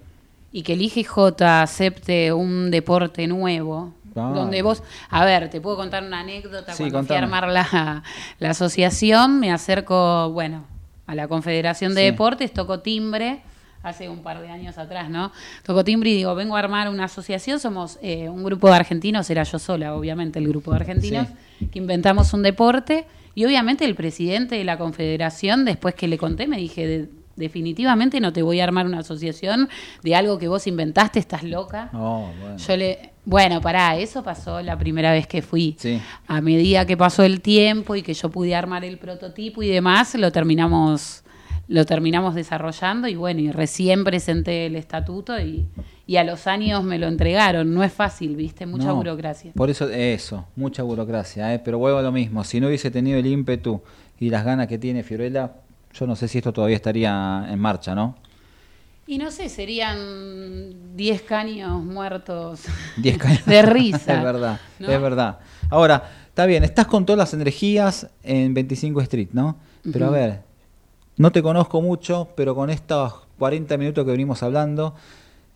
y que el IGJ acepte un deporte nuevo, Claro. donde vos, a ver, te puedo contar una anécdota. Sí, Cuando contame. fui a armar la, la asociación, me acerco, bueno, a la Confederación de Sí. Deportes, toco timbre. Hace un par de años atrás, ¿no? Toco timbre y digo, vengo a armar una asociación, somos eh, un grupo de argentinos, era yo sola, obviamente, el grupo de argentinos, que inventamos un deporte y obviamente el presidente de la confederación, después que le conté, me dije, "De- definitivamente no te voy a armar una asociación de algo que vos inventaste, estás loca. Oh, bueno. Yo le, bueno, pará, eso pasó la primera vez que fui. Sí. A medida que pasó el tiempo y que yo pude armar el prototipo y demás, lo terminamos lo terminamos desarrollando y bueno, y recién presenté el estatuto y, y a los años me lo entregaron. No es fácil, ¿viste? Mucha No, burocracia. Por eso, eso, mucha burocracia, ¿eh? pero vuelvo a lo mismo. Si no hubiese tenido el ímpetu y las ganas que tiene Fiorella, yo no sé si esto todavía estaría en marcha, ¿no? Y no sé, serían 10 caños muertos Diez caños. de risa. es verdad, ¿no? es verdad. Ahora, está bien, estás con todas las energías en 25 Street, ¿no? Pero a ver, no te conozco mucho, pero con estos 40 minutos que venimos hablando,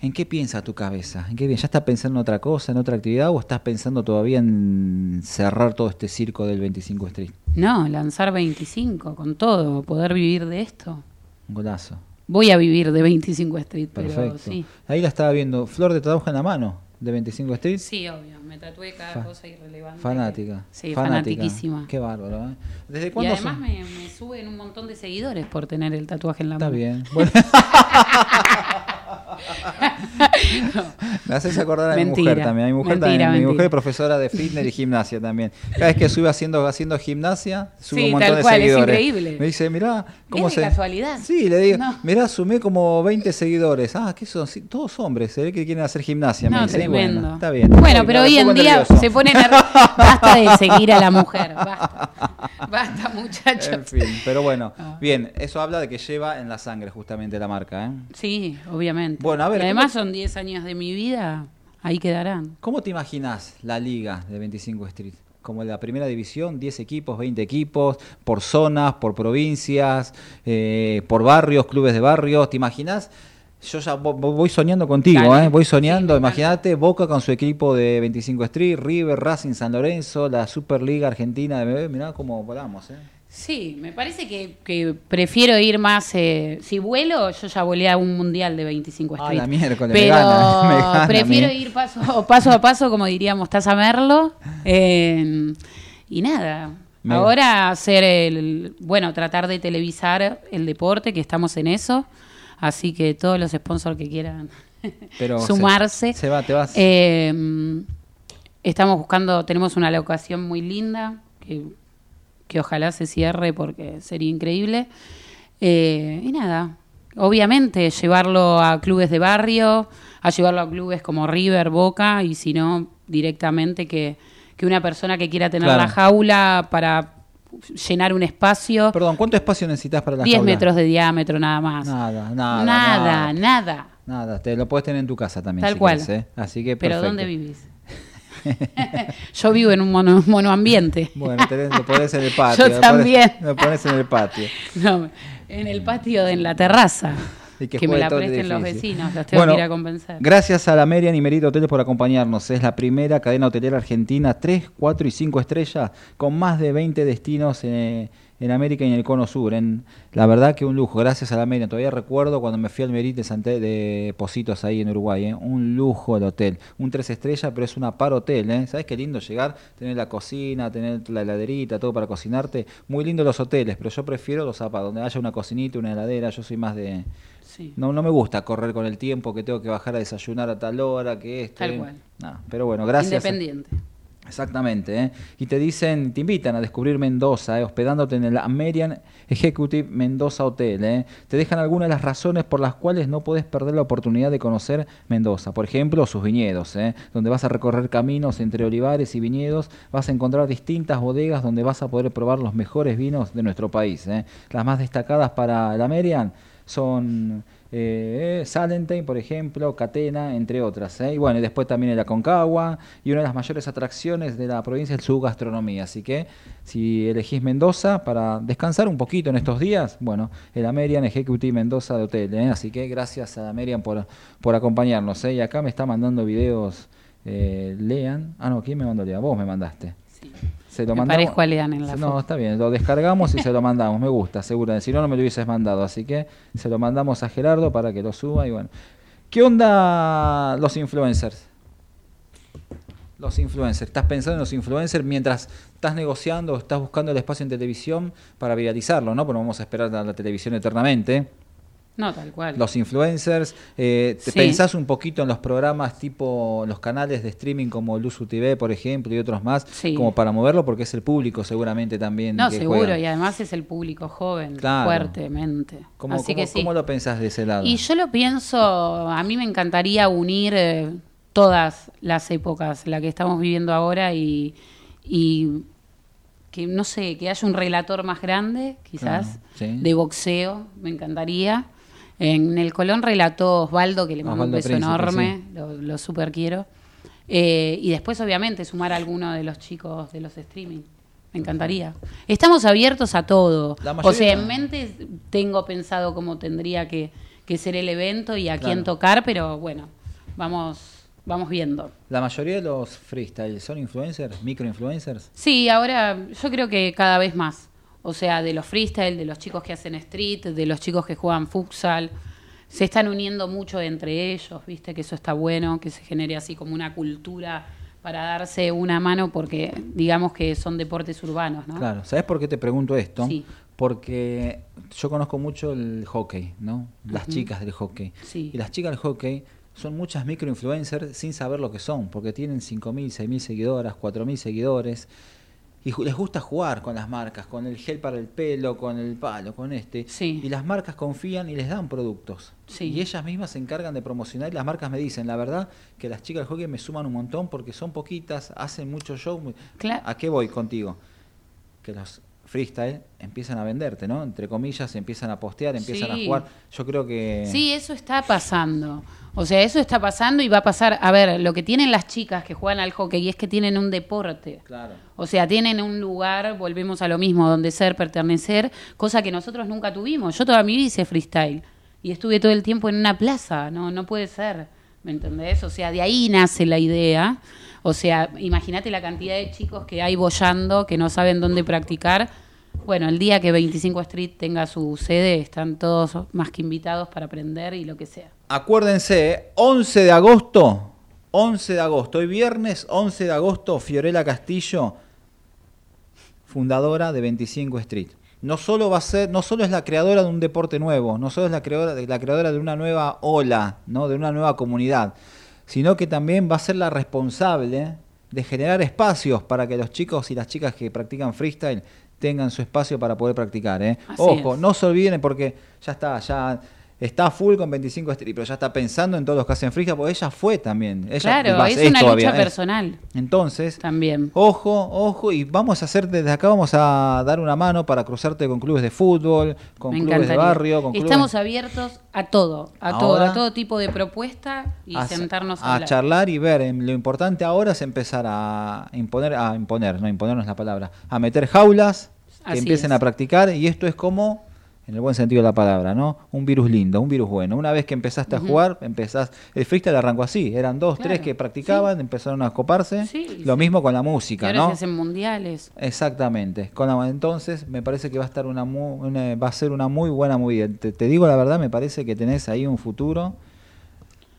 ¿en qué piensa tu cabeza? ¿En qué piensa? ¿Ya estás pensando en otra cosa, en otra actividad o estás pensando todavía en cerrar todo este circo del 25 Street? No, lanzar 25 con todo, poder vivir de esto. Un golazo. Voy a vivir de 25 Street, Perfecto. pero sí. Ahí la estaba viendo. Flor de tatuaje en la mano de 25 Street. Sí, obvio, me tatué cada Fa- cosa irrelevante. Fanática. Sí, fanatiquísima. Qué bárbaro. ¿eh? ¿Desde Y además me, me suben un montón de seguidores por tener el tatuaje en la Está mano. bien. Bueno. Me haces acordar a mi mujer también. A mi mujer mentira, también. Mi mujer es profesora de fitness y gimnasia también. Cada vez que sube haciendo, haciendo gimnasia, sube Sí, un montón tal de cual, es seguidores. increíble. Me dice, mirá, cómo ¿Es de se. casualidad? Sí, le digo, No. mirá, sumé como 20 seguidores. Ah, ¿qué son? Sí, todos hombres, se ve que quieren hacer gimnasia. me No, dice. Y tremendo. Bueno, está bien. Bueno, Uy, pero me hoy en día nervioso. se pone nervioso. Basta de seguir a la mujer, basta. Basta, muchachos. En fin, pero bueno, Ah. bien, eso habla de que lleva en la sangre justamente la marca, ¿eh? Sí, obviamente. Bueno, a ver, Y además ¿cómo- son 10 años de mi vida, ahí quedarán. ¿Cómo te imaginas la liga de 25 Street? Como la primera división, 10 equipos, 20 equipos, por zonas, por provincias, eh, por barrios, clubes de barrios. ¿Te imaginas? Yo ya vo- vo- voy soñando contigo, Dale. ¿eh? voy soñando. Imagínate Boca con su equipo de 25 Street, River, Racing, San Lorenzo, la Superliga Argentina. Mirá cómo volamos. ¿eh? Sí, me parece que, que prefiero ir más. eh, si vuelo, yo ya volé a un mundial de 25 Ah, Street. la miércoles, me Pero gana, me gana prefiero ir paso, paso a paso, como diríamos, Taza Merlo. eh, y nada, Me- Ahora hacer el, bueno, tratar de televisar el deporte, que estamos en eso. Así que todos los sponsors que quieran Pero se- sumarse. se va, te vas. Eh, estamos buscando, tenemos una locación muy linda, que, que ojalá se cierre porque sería increíble. Eh, y nada, obviamente llevarlo a clubes de barrio, a llevarlo a clubes como River, Boca, y si no, directamente que, que una persona que quiera tener Claro. la jaula para llenar un espacio, Perdón, ¿cuánto espacio necesitas para la 10 jaula? metros de diámetro nada más. Nada, nada. nada, nada. Nada, te lo puedes tener en tu casa también. Tal si cual. querés, ¿eh? Así que Pero. ¿dónde vivís? Yo vivo en un mono, monoambiente. Bueno, tenés- lo pones en el patio. Yo lo pones- también. Lo pones en el patio. No, en el patio, de en la terraza. Y que Que, me la presten los vecinos, los tengo Bueno, que ir a convencer. Gracias a la Merian y Merito Hoteles por acompañarnos. Es la primera cadena hotelera argentina, 3, 4 y 5 estrellas, con más de 20 destinos eh, en América y en el Cono Sur. En, la verdad que un lujo, gracias a la Merian. Todavía recuerdo cuando me fui al Merit de, Sante- de Positos ahí en Uruguay. eh, Un lujo el hotel. Un 3 estrellas, pero es una par hotel. ¿eh? ¿Sabes qué lindo llegar? Tener la cocina, tener la heladerita, todo para cocinarte. Muy lindo los hoteles, pero yo prefiero los zapatos, donde haya una cocinita, una heladera. Yo soy más de... Sí. No, no me gusta correr con el tiempo, que tengo que bajar a desayunar a tal hora, que esto. Tal eh. cual. No, pero bueno, gracias. Independiente. Exactamente. ¿eh? Y te dicen, te invitan a descubrir Mendoza, ¿eh? hospedándote en el American Executive Mendoza Hotel. ¿eh? Te dejan algunas de las razones por las cuales no puedes perder la oportunidad de conocer Mendoza. Por ejemplo, sus viñedos, ¿eh? donde vas a recorrer caminos entre olivares y viñedos. Vas a encontrar distintas bodegas donde vas a poder probar los mejores vinos de nuestro país. ¿eh? Las más destacadas para el American son eh, Salentine, por ejemplo, Catena, entre otras. ¿eh? Y bueno, y después también el Aconcagua y una de las mayores atracciones de la provincia es su gastronomía. Así que si elegís Mendoza para descansar un poquito en estos días, bueno, el American Executive Mendoza de Hotel. ¿eh? Así que gracias a American por, por acompañarnos. ¿eh? Y acá me está mandando videos. Lean. Ah, no, ¿quién me mandó Lean? Vos me mandaste. Se lo Me mandamos- parezco a en la No, foto. está bien, lo descargamos y se lo mandamos, me gusta, seguro. Si no, no me lo hubieses mandado, así que se lo mandamos a Gerardo para que lo suba y bueno. ¿Qué onda los influencers? Los influencers. ¿Estás pensando en los influencers mientras estás negociando o estás buscando el espacio en televisión para viralizarlo, no? Porque no vamos a esperar a la televisión eternamente. No, tal cual. Los influencers, eh, ¿te Sí. pensás un poquito en los programas tipo los canales de streaming como Luzu TV, por ejemplo, y otros más, Sí. como para moverlo? Porque es el público seguramente también. no, que seguro, y además es el público joven, Claro. fuertemente. ¿Cómo, Así cómo- que sí. cómo lo pensás de ese lado? Y yo lo pienso, a mí me encantaría unir eh, todas las épocas, la que estamos viviendo ahora y, y que no sé, que haya un relator más grande, quizás, Claro, sí. de boxeo, me encantaría. En el Colón relató Osvaldo, que le mando un Osvaldo beso Príncipe, enorme, lo, lo super quiero. Eh, y después, obviamente, sumar a alguno de los chicos de los streaming. Me encantaría. Estamos abiertos a todo. La O sea, en mente tengo pensado cómo tendría que, que ser el evento y a Claro. quién tocar, pero bueno, vamos, vamos viendo. La mayoría de los freestyle son influencers, microinfluencers. Sí, ahora yo creo que cada vez más. O sea, de los freestyle, de los chicos que hacen street, de los chicos que juegan futsal. Se están uniendo mucho entre ellos, viste, que eso está bueno, que se genere así como una cultura para darse una mano porque digamos que son deportes urbanos, ¿no? Claro, ¿sabes por qué te pregunto esto? Sí. Porque yo conozco mucho el hockey, ¿no? Las chicas del hockey. Sí. Y las chicas del hockey son muchas microinfluencers sin saber lo que son, porque tienen 5.000, 6.000 seguidoras, 4.000 seguidores. Y les gusta jugar con las marcas, con el gel para el pelo, con el palo, con este. Sí. Y las marcas confían y les dan productos. Sí. Y ellas mismas se encargan de promocionar y las marcas me dicen, la verdad, que las chicas del hockey me suman un montón porque son poquitas, hacen mucho show. ¿A qué voy contigo? Que los freestyle empiezan a venderte, ¿no? Entre comillas, empiezan a postear, empiezan Sí. a jugar. Yo creo que... Sí, eso está pasando. O sea, eso está pasando y va a pasar. A ver, lo que tienen las chicas que juegan al hockey es que tienen un deporte. Claro. O sea, tienen un lugar, volvemos a lo mismo, donde ser, pertenecer, cosa que nosotros nunca tuvimos. Yo toda mi vida hice freestyle y estuve todo el tiempo en una plaza, no, no puede ser, ¿me entendés? O sea, de ahí nace la idea. O sea, imagínate la cantidad de chicos que hay bollando, que no saben dónde practicar. Bueno, el día que 25 Street tenga su sede, están todos más que invitados para aprender y lo que sea. Acuérdense, 11 de agosto, 11 de agosto, hoy viernes 11 de agosto, Fiorella Castillo, fundadora de 25 Street. No solo va a ser, no solo es la creadora de un deporte nuevo, no solo es la creadora la creadora de una nueva ola, ¿no? de una nueva comunidad, sino que también va a ser la responsable de generar espacios para que los chicos y las chicas que practican freestyle tengan su espacio para poder practicar. ¿eh? Ojo, es. no se olviden porque ya está, ya está full con 25 Street, pero ya está pensando en todos los que hacen freestyle, porque ella fue también. Ella Claro, es una lucha ¿eh? personal Entonces, también. Ojo, ojo, y vamos a hacer desde acá, vamos a dar una mano para cruzarte con clubes de fútbol, con Me clubes de barrio, con clubes Estamos abiertos a todo, a todo, a todo tipo de propuesta y a, sentarnos a, a hablar. charlar y ver. Lo importante ahora es empezar a imponer, a imponer, no imponer no es la palabra, a meter jaulas que Así empiecen es. a practicar y esto es como en el buen sentido de la palabra, ¿no? Un virus lindo, un virus bueno. Una vez que empezaste a jugar, empezás. El freestyle arrancó así. Eran dos, Claro, tres que practicaban, empezaron a coparse. Sí, Lo sí. mismo con la y música, ahora ¿no? se hacen mundiales. Exactamente. Con la- entonces me parece que va a estar una, mu- una- va a ser una muy buena movida. Te, te digo la verdad, me parece que tenés ahí un futuro.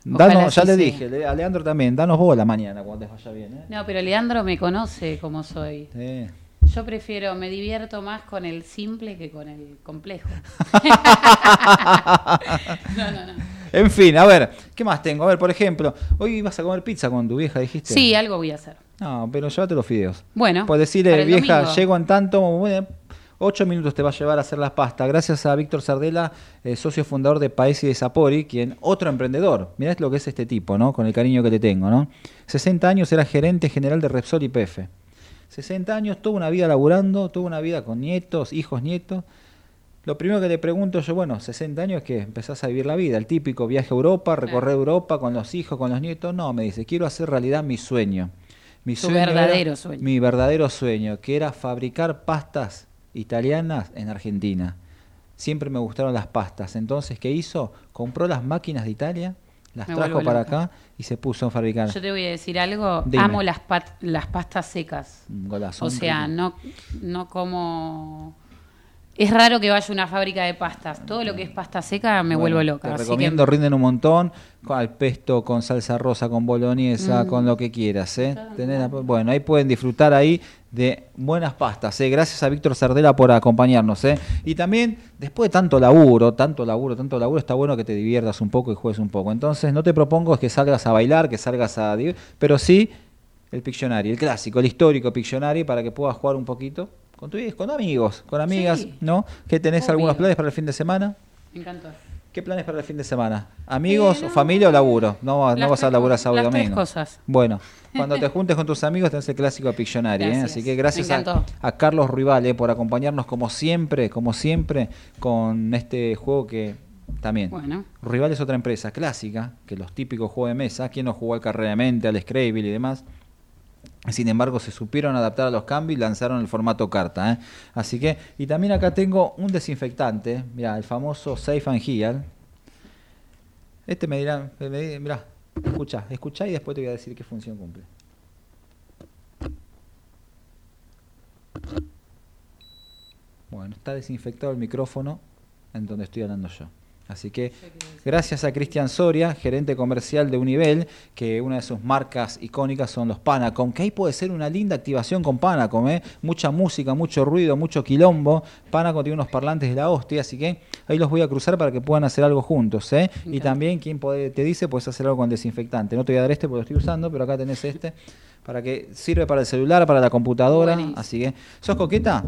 Danos, ya le dije, a Leandro también, danos bola mañana cuando te vaya bien. ¿eh? No, pero Leandro me conoce como soy. Sí. Yo prefiero, me divierto más con el simple que con el complejo. no, no, no. En fin, a ver, ¿qué más tengo? A ver, por ejemplo, hoy ibas a comer pizza con tu vieja, dijiste. Sí, algo voy a hacer. No, pero llévate los fideos. Bueno, Pues decirle, vieja, domingo. llego en tanto, bueno, ocho minutos te va a llevar a hacer las pastas. Gracias a Víctor Sardela, eh, socio fundador de Paesi de Sapori, quien, otro emprendedor. Mirá lo que es este tipo, ¿no? Con el cariño que te tengo, ¿no? 60 años era gerente general de Repsol y PF. 60 años, toda una vida laburando, toda una vida con nietos, hijos, nietos. Lo primero que le pregunto yo, bueno, 60 años es que empezás a vivir la vida, el típico viaje a Europa, recorrer Europa con los hijos, con los nietos. No, me dice, quiero hacer realidad mi sueño. Mi Tu sueño era- verdadero sueño. Mi verdadero sueño, que era fabricar pastas italianas en Argentina. Siempre me gustaron las pastas. Entonces, ¿qué hizo? Compró las máquinas de Italia, las Me trajo para loca. acá y se puso a fabricar. Yo te voy a decir algo. Dime. Amo las, pat- las pastas secas. Un golazo, O sea, no, no como... Es raro que vaya a una fábrica de pastas. Todo lo que es pasta seca me Bueno, vuelvo loca. Te así que- recomiendo, rinden un montón. Al pesto, con salsa rosa, con boloñesa, Mm. con lo que quieras. ¿eh? Tenés bueno, ahí pueden disfrutar ahí de buenas pastas. ¿eh? Gracias a Víctor Sardela por acompañarnos. ¿eh? Y también, después de tanto laburo, tanto laburo, tanto laburo, está bueno que te diviertas un poco y juegues un poco. Entonces, no te propongo que salgas a bailar, que salgas a... Pero sí el Pictionary, el clásico, el histórico Pictionary, para que puedas jugar un poquito con, tu, con amigos, con amigas, Sí. ¿no? ¿Que tenés Obvio. algunos planes para el fin de semana? Me encantó. ¿Qué planes para el fin de semana? ¿Amigos, Eh, no, familia o laburo? No, no vas a laburar sábado y domingo. cosas. Bueno, cuando te juntes con tus amigos tenés el clásico Pictionary, ¿eh? Así que gracias a Carlos Rival ¿eh? por acompañarnos como siempre, como siempre, con este juego que también. Bueno. Rival es otra empresa clásica, que los típicos juegos de mesa, quien no jugó al Carrera de Mente, al Scrabble y demás. Sin embargo, se supieron adaptar a los cambios y lanzaron el formato carta. ¿eh? Así que, y también acá tengo un desinfectante, mira, el famoso Safe and Heal. Este me dirá, me, me- mirá, escucha, escuchá y después te voy a decir qué función cumple. Bueno, está desinfectado el micrófono en donde estoy hablando yo. Así que gracias a Cristian Soria, gerente comercial de Univel, que una de sus marcas icónicas son los Panacom, que ahí puede ser una linda activación con Panacom, ¿eh? mucha música, mucho ruido, mucho quilombo. Panacom tiene unos parlantes de la hostia, así que ahí los voy a cruzar para que puedan hacer algo juntos. ¿eh? Y también, quien puede- te dice, puedes hacer algo con desinfectante. No te voy a dar este porque lo estoy usando, pero acá tenés este, para que sirve para el celular, para la computadora. Buenísimo. Así que, ¿sos coqueta?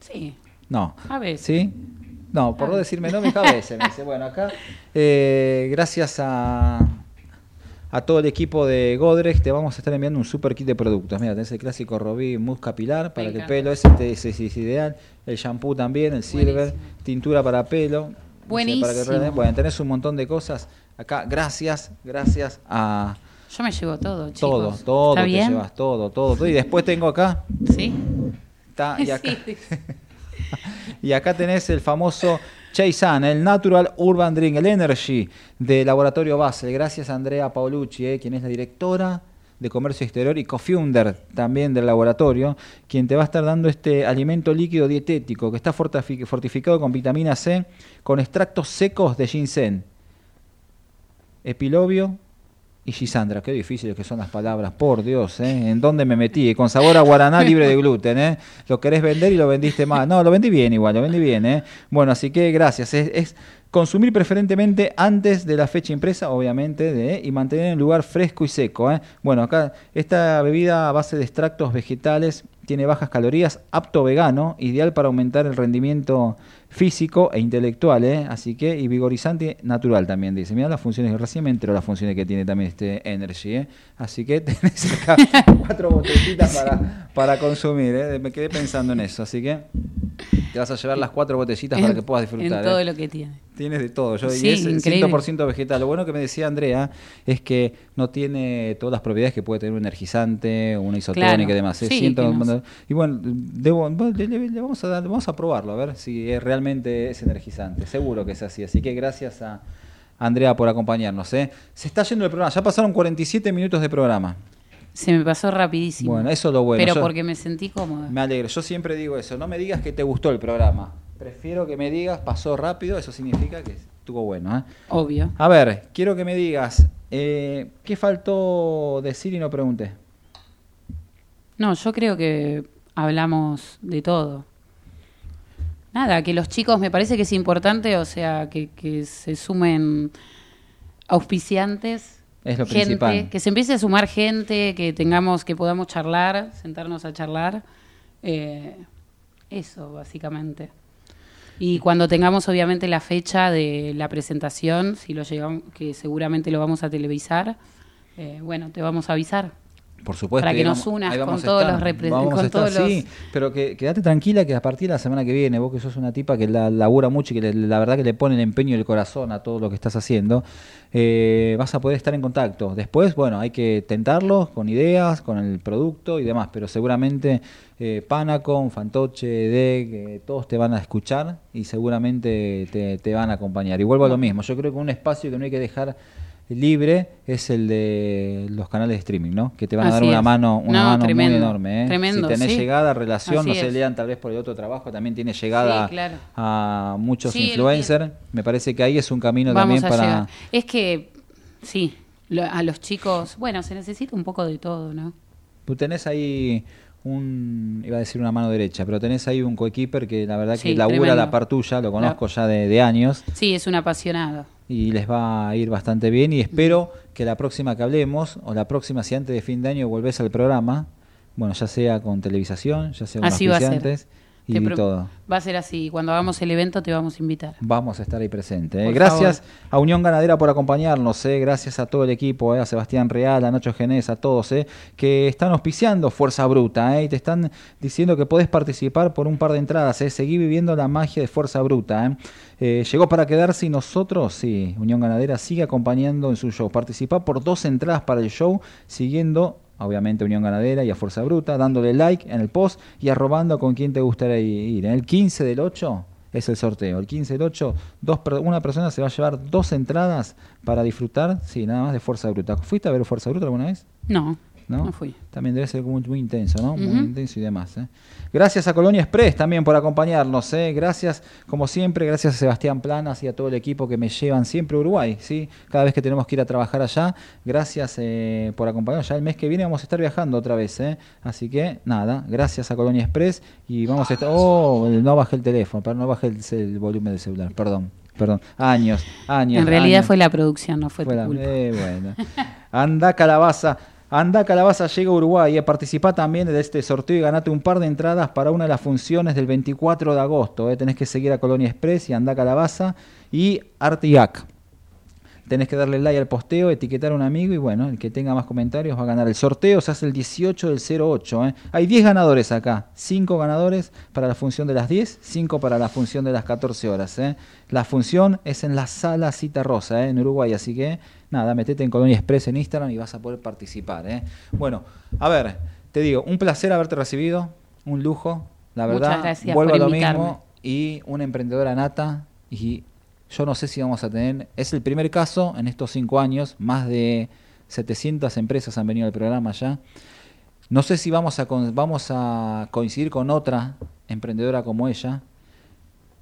Sí, No. a veces. ¿Sí? No, por no veces. decirme no, me a veces. Me dice, bueno, acá, eh, gracias a, a todo el equipo de Godrex, te vamos a estar enviando un super kit de productos. Mira, tenés el clásico Robí Mousse Capilar para que el pelo ese, te- ese es ideal. El shampoo también, el silver, Buenísimo. tintura para pelo. sé, para que Buenísimo. bueno, tenés un montón de cosas. Acá, gracias, gracias a Yo me llevo todo, chicos. todo, todo, ¿Está te bien? llevas todo, todo, todo. Y después tengo acá, ¿Sí? está, y acá. Sí. Y acá tenés el famoso Cheisan, el Natural Urban Drink, el Energy de Laboratorio Basel. Gracias a Andrea Paolucci, eh, quien es la directora de Comercio Exterior y co-founder también del laboratorio, quien te va a estar dando este alimento líquido dietético que está fortifi- fortificado con vitamina C, con extractos secos de ginseng, epilobio, y Gisandra. Qué difíciles que son las palabras, por Dios, ¿eh? ¿En dónde me metí? Con sabor a guaraná libre de gluten, ¿eh? Lo querés vender y lo vendiste mal. No, lo vendí bien igual, lo vendí bien, ¿eh? Bueno, así que gracias. Es, es consumir preferentemente antes de la fecha impresa, obviamente, de, y mantener en lugar fresco y seco. ¿eh? Bueno, acá esta bebida a base de extractos vegetales tiene bajas calorías, apto vegano, ideal para aumentar el rendimiento físico e intelectual, ¿eh? así que y vigorizante natural también dice. Mira las funciones, recién me entero las funciones que tiene también este Energy, ¿eh? así que tenés acá cuatro botellitas para, para consumir, ¿eh? me quedé pensando en eso, así que te vas a llevar las cuatro botellitas para que puedas disfrutar. En todo lo que tiene. Tienes de todo. Yo, Sí, y es increíble. 100% vegetal. Lo bueno que me decía Andrea es que no tiene todas las propiedades que puede tener un energizante, una isotónica Claro. y demás. Sí, no- Y bueno, debo- le, le- le vamos a dar- vamos a probarlo, a ver si es- realmente es energizante. Seguro que es así. Así que gracias a Andrea por acompañarnos. ¿eh? Se está yendo el programa. Ya pasaron 47 minutos de programa. Se me pasó rapidísimo. Bueno, eso es lo bueno. Pero Yo- porque me sentí cómoda. Me alegro. Yo siempre digo eso. No me digas que te gustó el programa. Prefiero que me digas pasó rápido. Eso significa que estuvo bueno. ¿eh? Obvio. A ver, quiero que me digas, eh, ¿qué faltó decir y no pregunté? No, yo creo que hablamos de todo. Nada, que los chicos me parece que es importante, o sea, que, que se sumen auspiciantes, Es lo gente, principal. que se empiece a sumar gente, que tengamos, que podamos charlar, sentarnos a charlar. Eh, eso, básicamente. Y cuando tengamos obviamente la fecha de la presentación, si lo llegamos, que seguramente lo vamos a televisar, eh, bueno, te vamos a avisar. Por supuesto. Para que nos unas con todos estar. los repre- Vamos a con estar, todos los- Sí, pero que quédate tranquila que a partir de la semana que viene, vos que sos una tipa que la labura mucho y que le- la verdad que le pone el empeño y el corazón a todo lo que estás haciendo, eh, vas a poder estar en contacto. Después, bueno, hay que tentarlos con ideas, con el producto y demás, pero seguramente eh, Panacon, Fantoche, Deg, eh, todos te van a escuchar y seguramente te, te van a acompañar. Y vuelvo a lo mismo, yo creo que un espacio que no hay que dejar libre es el de los canales de streaming, ¿no? Que te van a dar una es. mano, una No, mano tremendo, muy enorme. ¿eh? tremendo, si tenés sí. llegada, relación, Así no se es. lean tal vez por el otro trabajo, también tiene llegada Sí, claro. a muchos Sí, influencers. Me parece que ahí es un camino Vamos también para... llegar. Es que, sí, lo- a los chicos, bueno, se necesita un poco de todo, ¿no? Tú tenés ahí un, iba a decir una mano derecha, pero tenés ahí un coequiper que la verdad que labura tremendo. la par tuya, lo conozco ya de, de años. Sí, es un apasionado. Y les va a ir bastante bien y espero que la próxima que hablemos o la próxima si antes de fin de año volvés al programa, bueno, ya sea con televisación, ya sea con Así va a ser. Y todo. Va a ser así. Cuando hagamos el evento te vamos a invitar. Vamos a estar ahí presentes. Por Gracias a Unión Ganadera por acompañarnos, eh. gracias a todo el equipo, eh, a Sebastián Real, a Nacho Genés, a todos, eh, que están auspiciando Fuerza Bruta eh, y te están diciendo que podés participar por un par de entradas. Eh. Seguí viviendo la magia de Fuerza Bruta. eh. Eh, llegó para quedarse y nosotros, sí, Unión Ganadera sigue acompañando en su show. Participa por dos entradas para el show, siguiendo obviamente Unión Ganadera y a Fuerza Bruta, dándole like en el post y arrobando con quién te gustaría ir. En el 15 del 8 es el sorteo. El 15 del 8, dos, una persona se va a llevar dos entradas para disfrutar, sí, nada más de Fuerza Bruta. ¿Fuiste a ver Fuerza Bruta alguna vez? No, ¿No? no, fui. También debe ser muy, muy intenso, ¿no? Muy intenso y demás. ¿eh? Gracias a Colonia Express también por acompañarnos. ¿eh? Gracias, como siempre, gracias a Sebastián Planas y a todo el equipo que me llevan siempre a Uruguay. ¿sí? Cada vez que tenemos que ir a trabajar allá, gracias eh, por acompañarnos. Ya el mes que viene vamos a estar viajando otra vez. ¿eh? Así que, nada, gracias a Colonia Express y vamos a estar... Oh, no bajé el teléfono, pero no bajé el, el volumen del celular, perdón. Perdón, años, años. En realidad años. fue la producción, no fue, Fue tu la- culpa. eh, bueno. Anda Calabaza. Anda Calabaza llega a Uruguay. Eh. Participa también de este sorteo y ganate un par de entradas para una de las funciones del 24 de agosto. Eh. Tenés que seguir a Colonia Express y Anda Calabaza y Artigac. Tenés que darle like al posteo, etiquetar a un amigo y bueno, el que tenga más comentarios va a ganar. El sorteo se hace el 18 del 08. ¿eh? Hay 10 ganadores acá. 5 ganadores para la función de las 10, 5 para la función de las 14 horas. ¿eh? La función es en la sala Cita Rosa, en Uruguay. Así que nada, metete en Colonia Express en Instagram y vas a poder participar. ¿eh? Bueno, a ver, te digo, un placer haberte recibido. Un lujo, la Muchas verdad. gracias Vuelvo por a lo invitarme. mismo. Y una emprendedora nata. Y yo no sé si vamos a tener, es el primer caso en estos cinco años, más de 700 empresas han venido al programa ya. No sé si vamos a, vamos a coincidir con otra emprendedora como ella,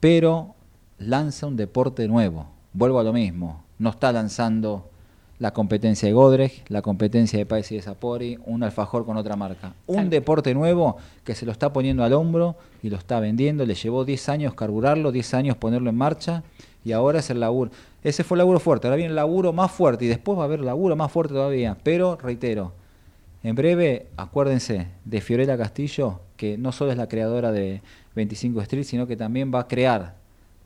pero lanza un deporte nuevo. Vuelvo a lo mismo. No está lanzando la competencia de Godrej, la competencia de País y de Sapori, un alfajor con otra marca. Un deporte nuevo que se lo está poniendo al hombro y lo está vendiendo. Le llevó 10 años carburarlo, 10 años ponerlo en marcha y ahora es el laburo. Ese fue el laburo fuerte, ahora viene el laburo más fuerte y después va a haber laburo más fuerte todavía. Pero, reitero, en breve, acuérdense de Fiorella Castillo, que no solo es la creadora de 25 Street, sino que también va a crear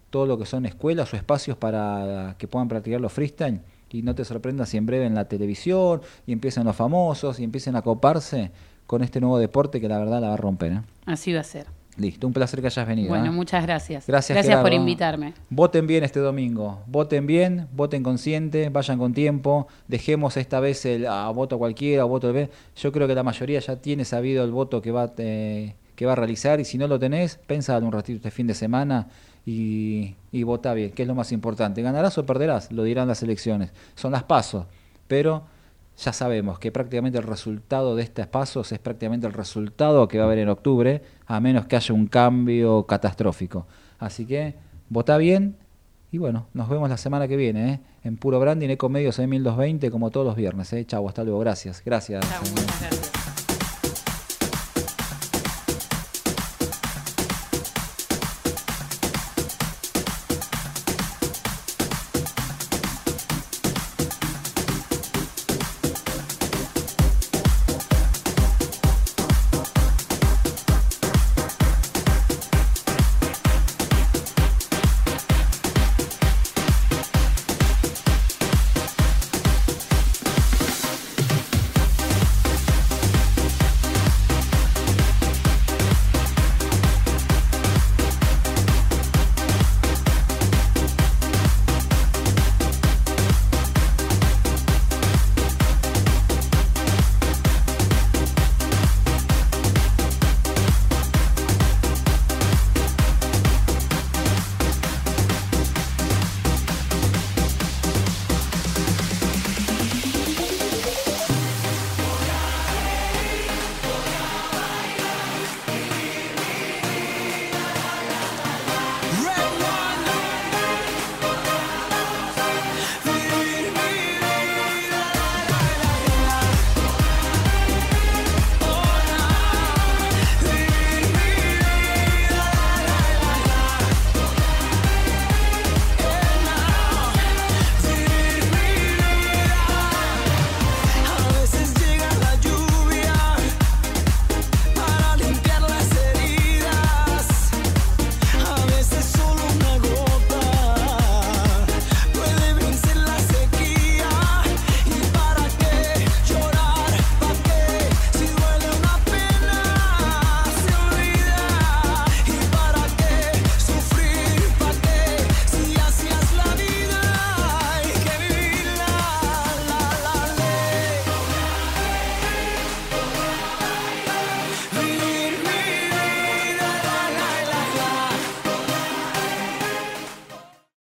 todo lo que son escuelas o espacios para que puedan practicar los freestyle y no te sorprendas si en breve en la televisión y empiezan los famosos y empiecen a coparse con este nuevo deporte que la verdad la va a romper. ¿eh? Así va a ser. Listo, un placer que hayas venido. Bueno, ¿eh? muchas gracias. Gracias, Gracias Gerardo. por invitarme. Voten bien este domingo. Voten bien, voten consciente, vayan con tiempo. Dejemos esta vez el a voto cualquiera o voto de Yo creo que la mayoría ya tiene sabido el voto que va, eh, que va a realizar y si no lo tenés, pensalo un ratito este fin de semana y, y vota bien, que es lo más importante. Ganarás o perderás, lo dirán las elecciones. Son las pasos, pero ya sabemos que prácticamente el resultado de estos pasos es prácticamente el resultado que va a haber en octubre, a menos que haya un cambio catastrófico. Así que vota bien y bueno, nos vemos la semana que viene ¿eh? en Puro Branding Ecomedios en 1220 como todos los viernes. ¿eh? Chau, hasta luego, gracias. Gracias.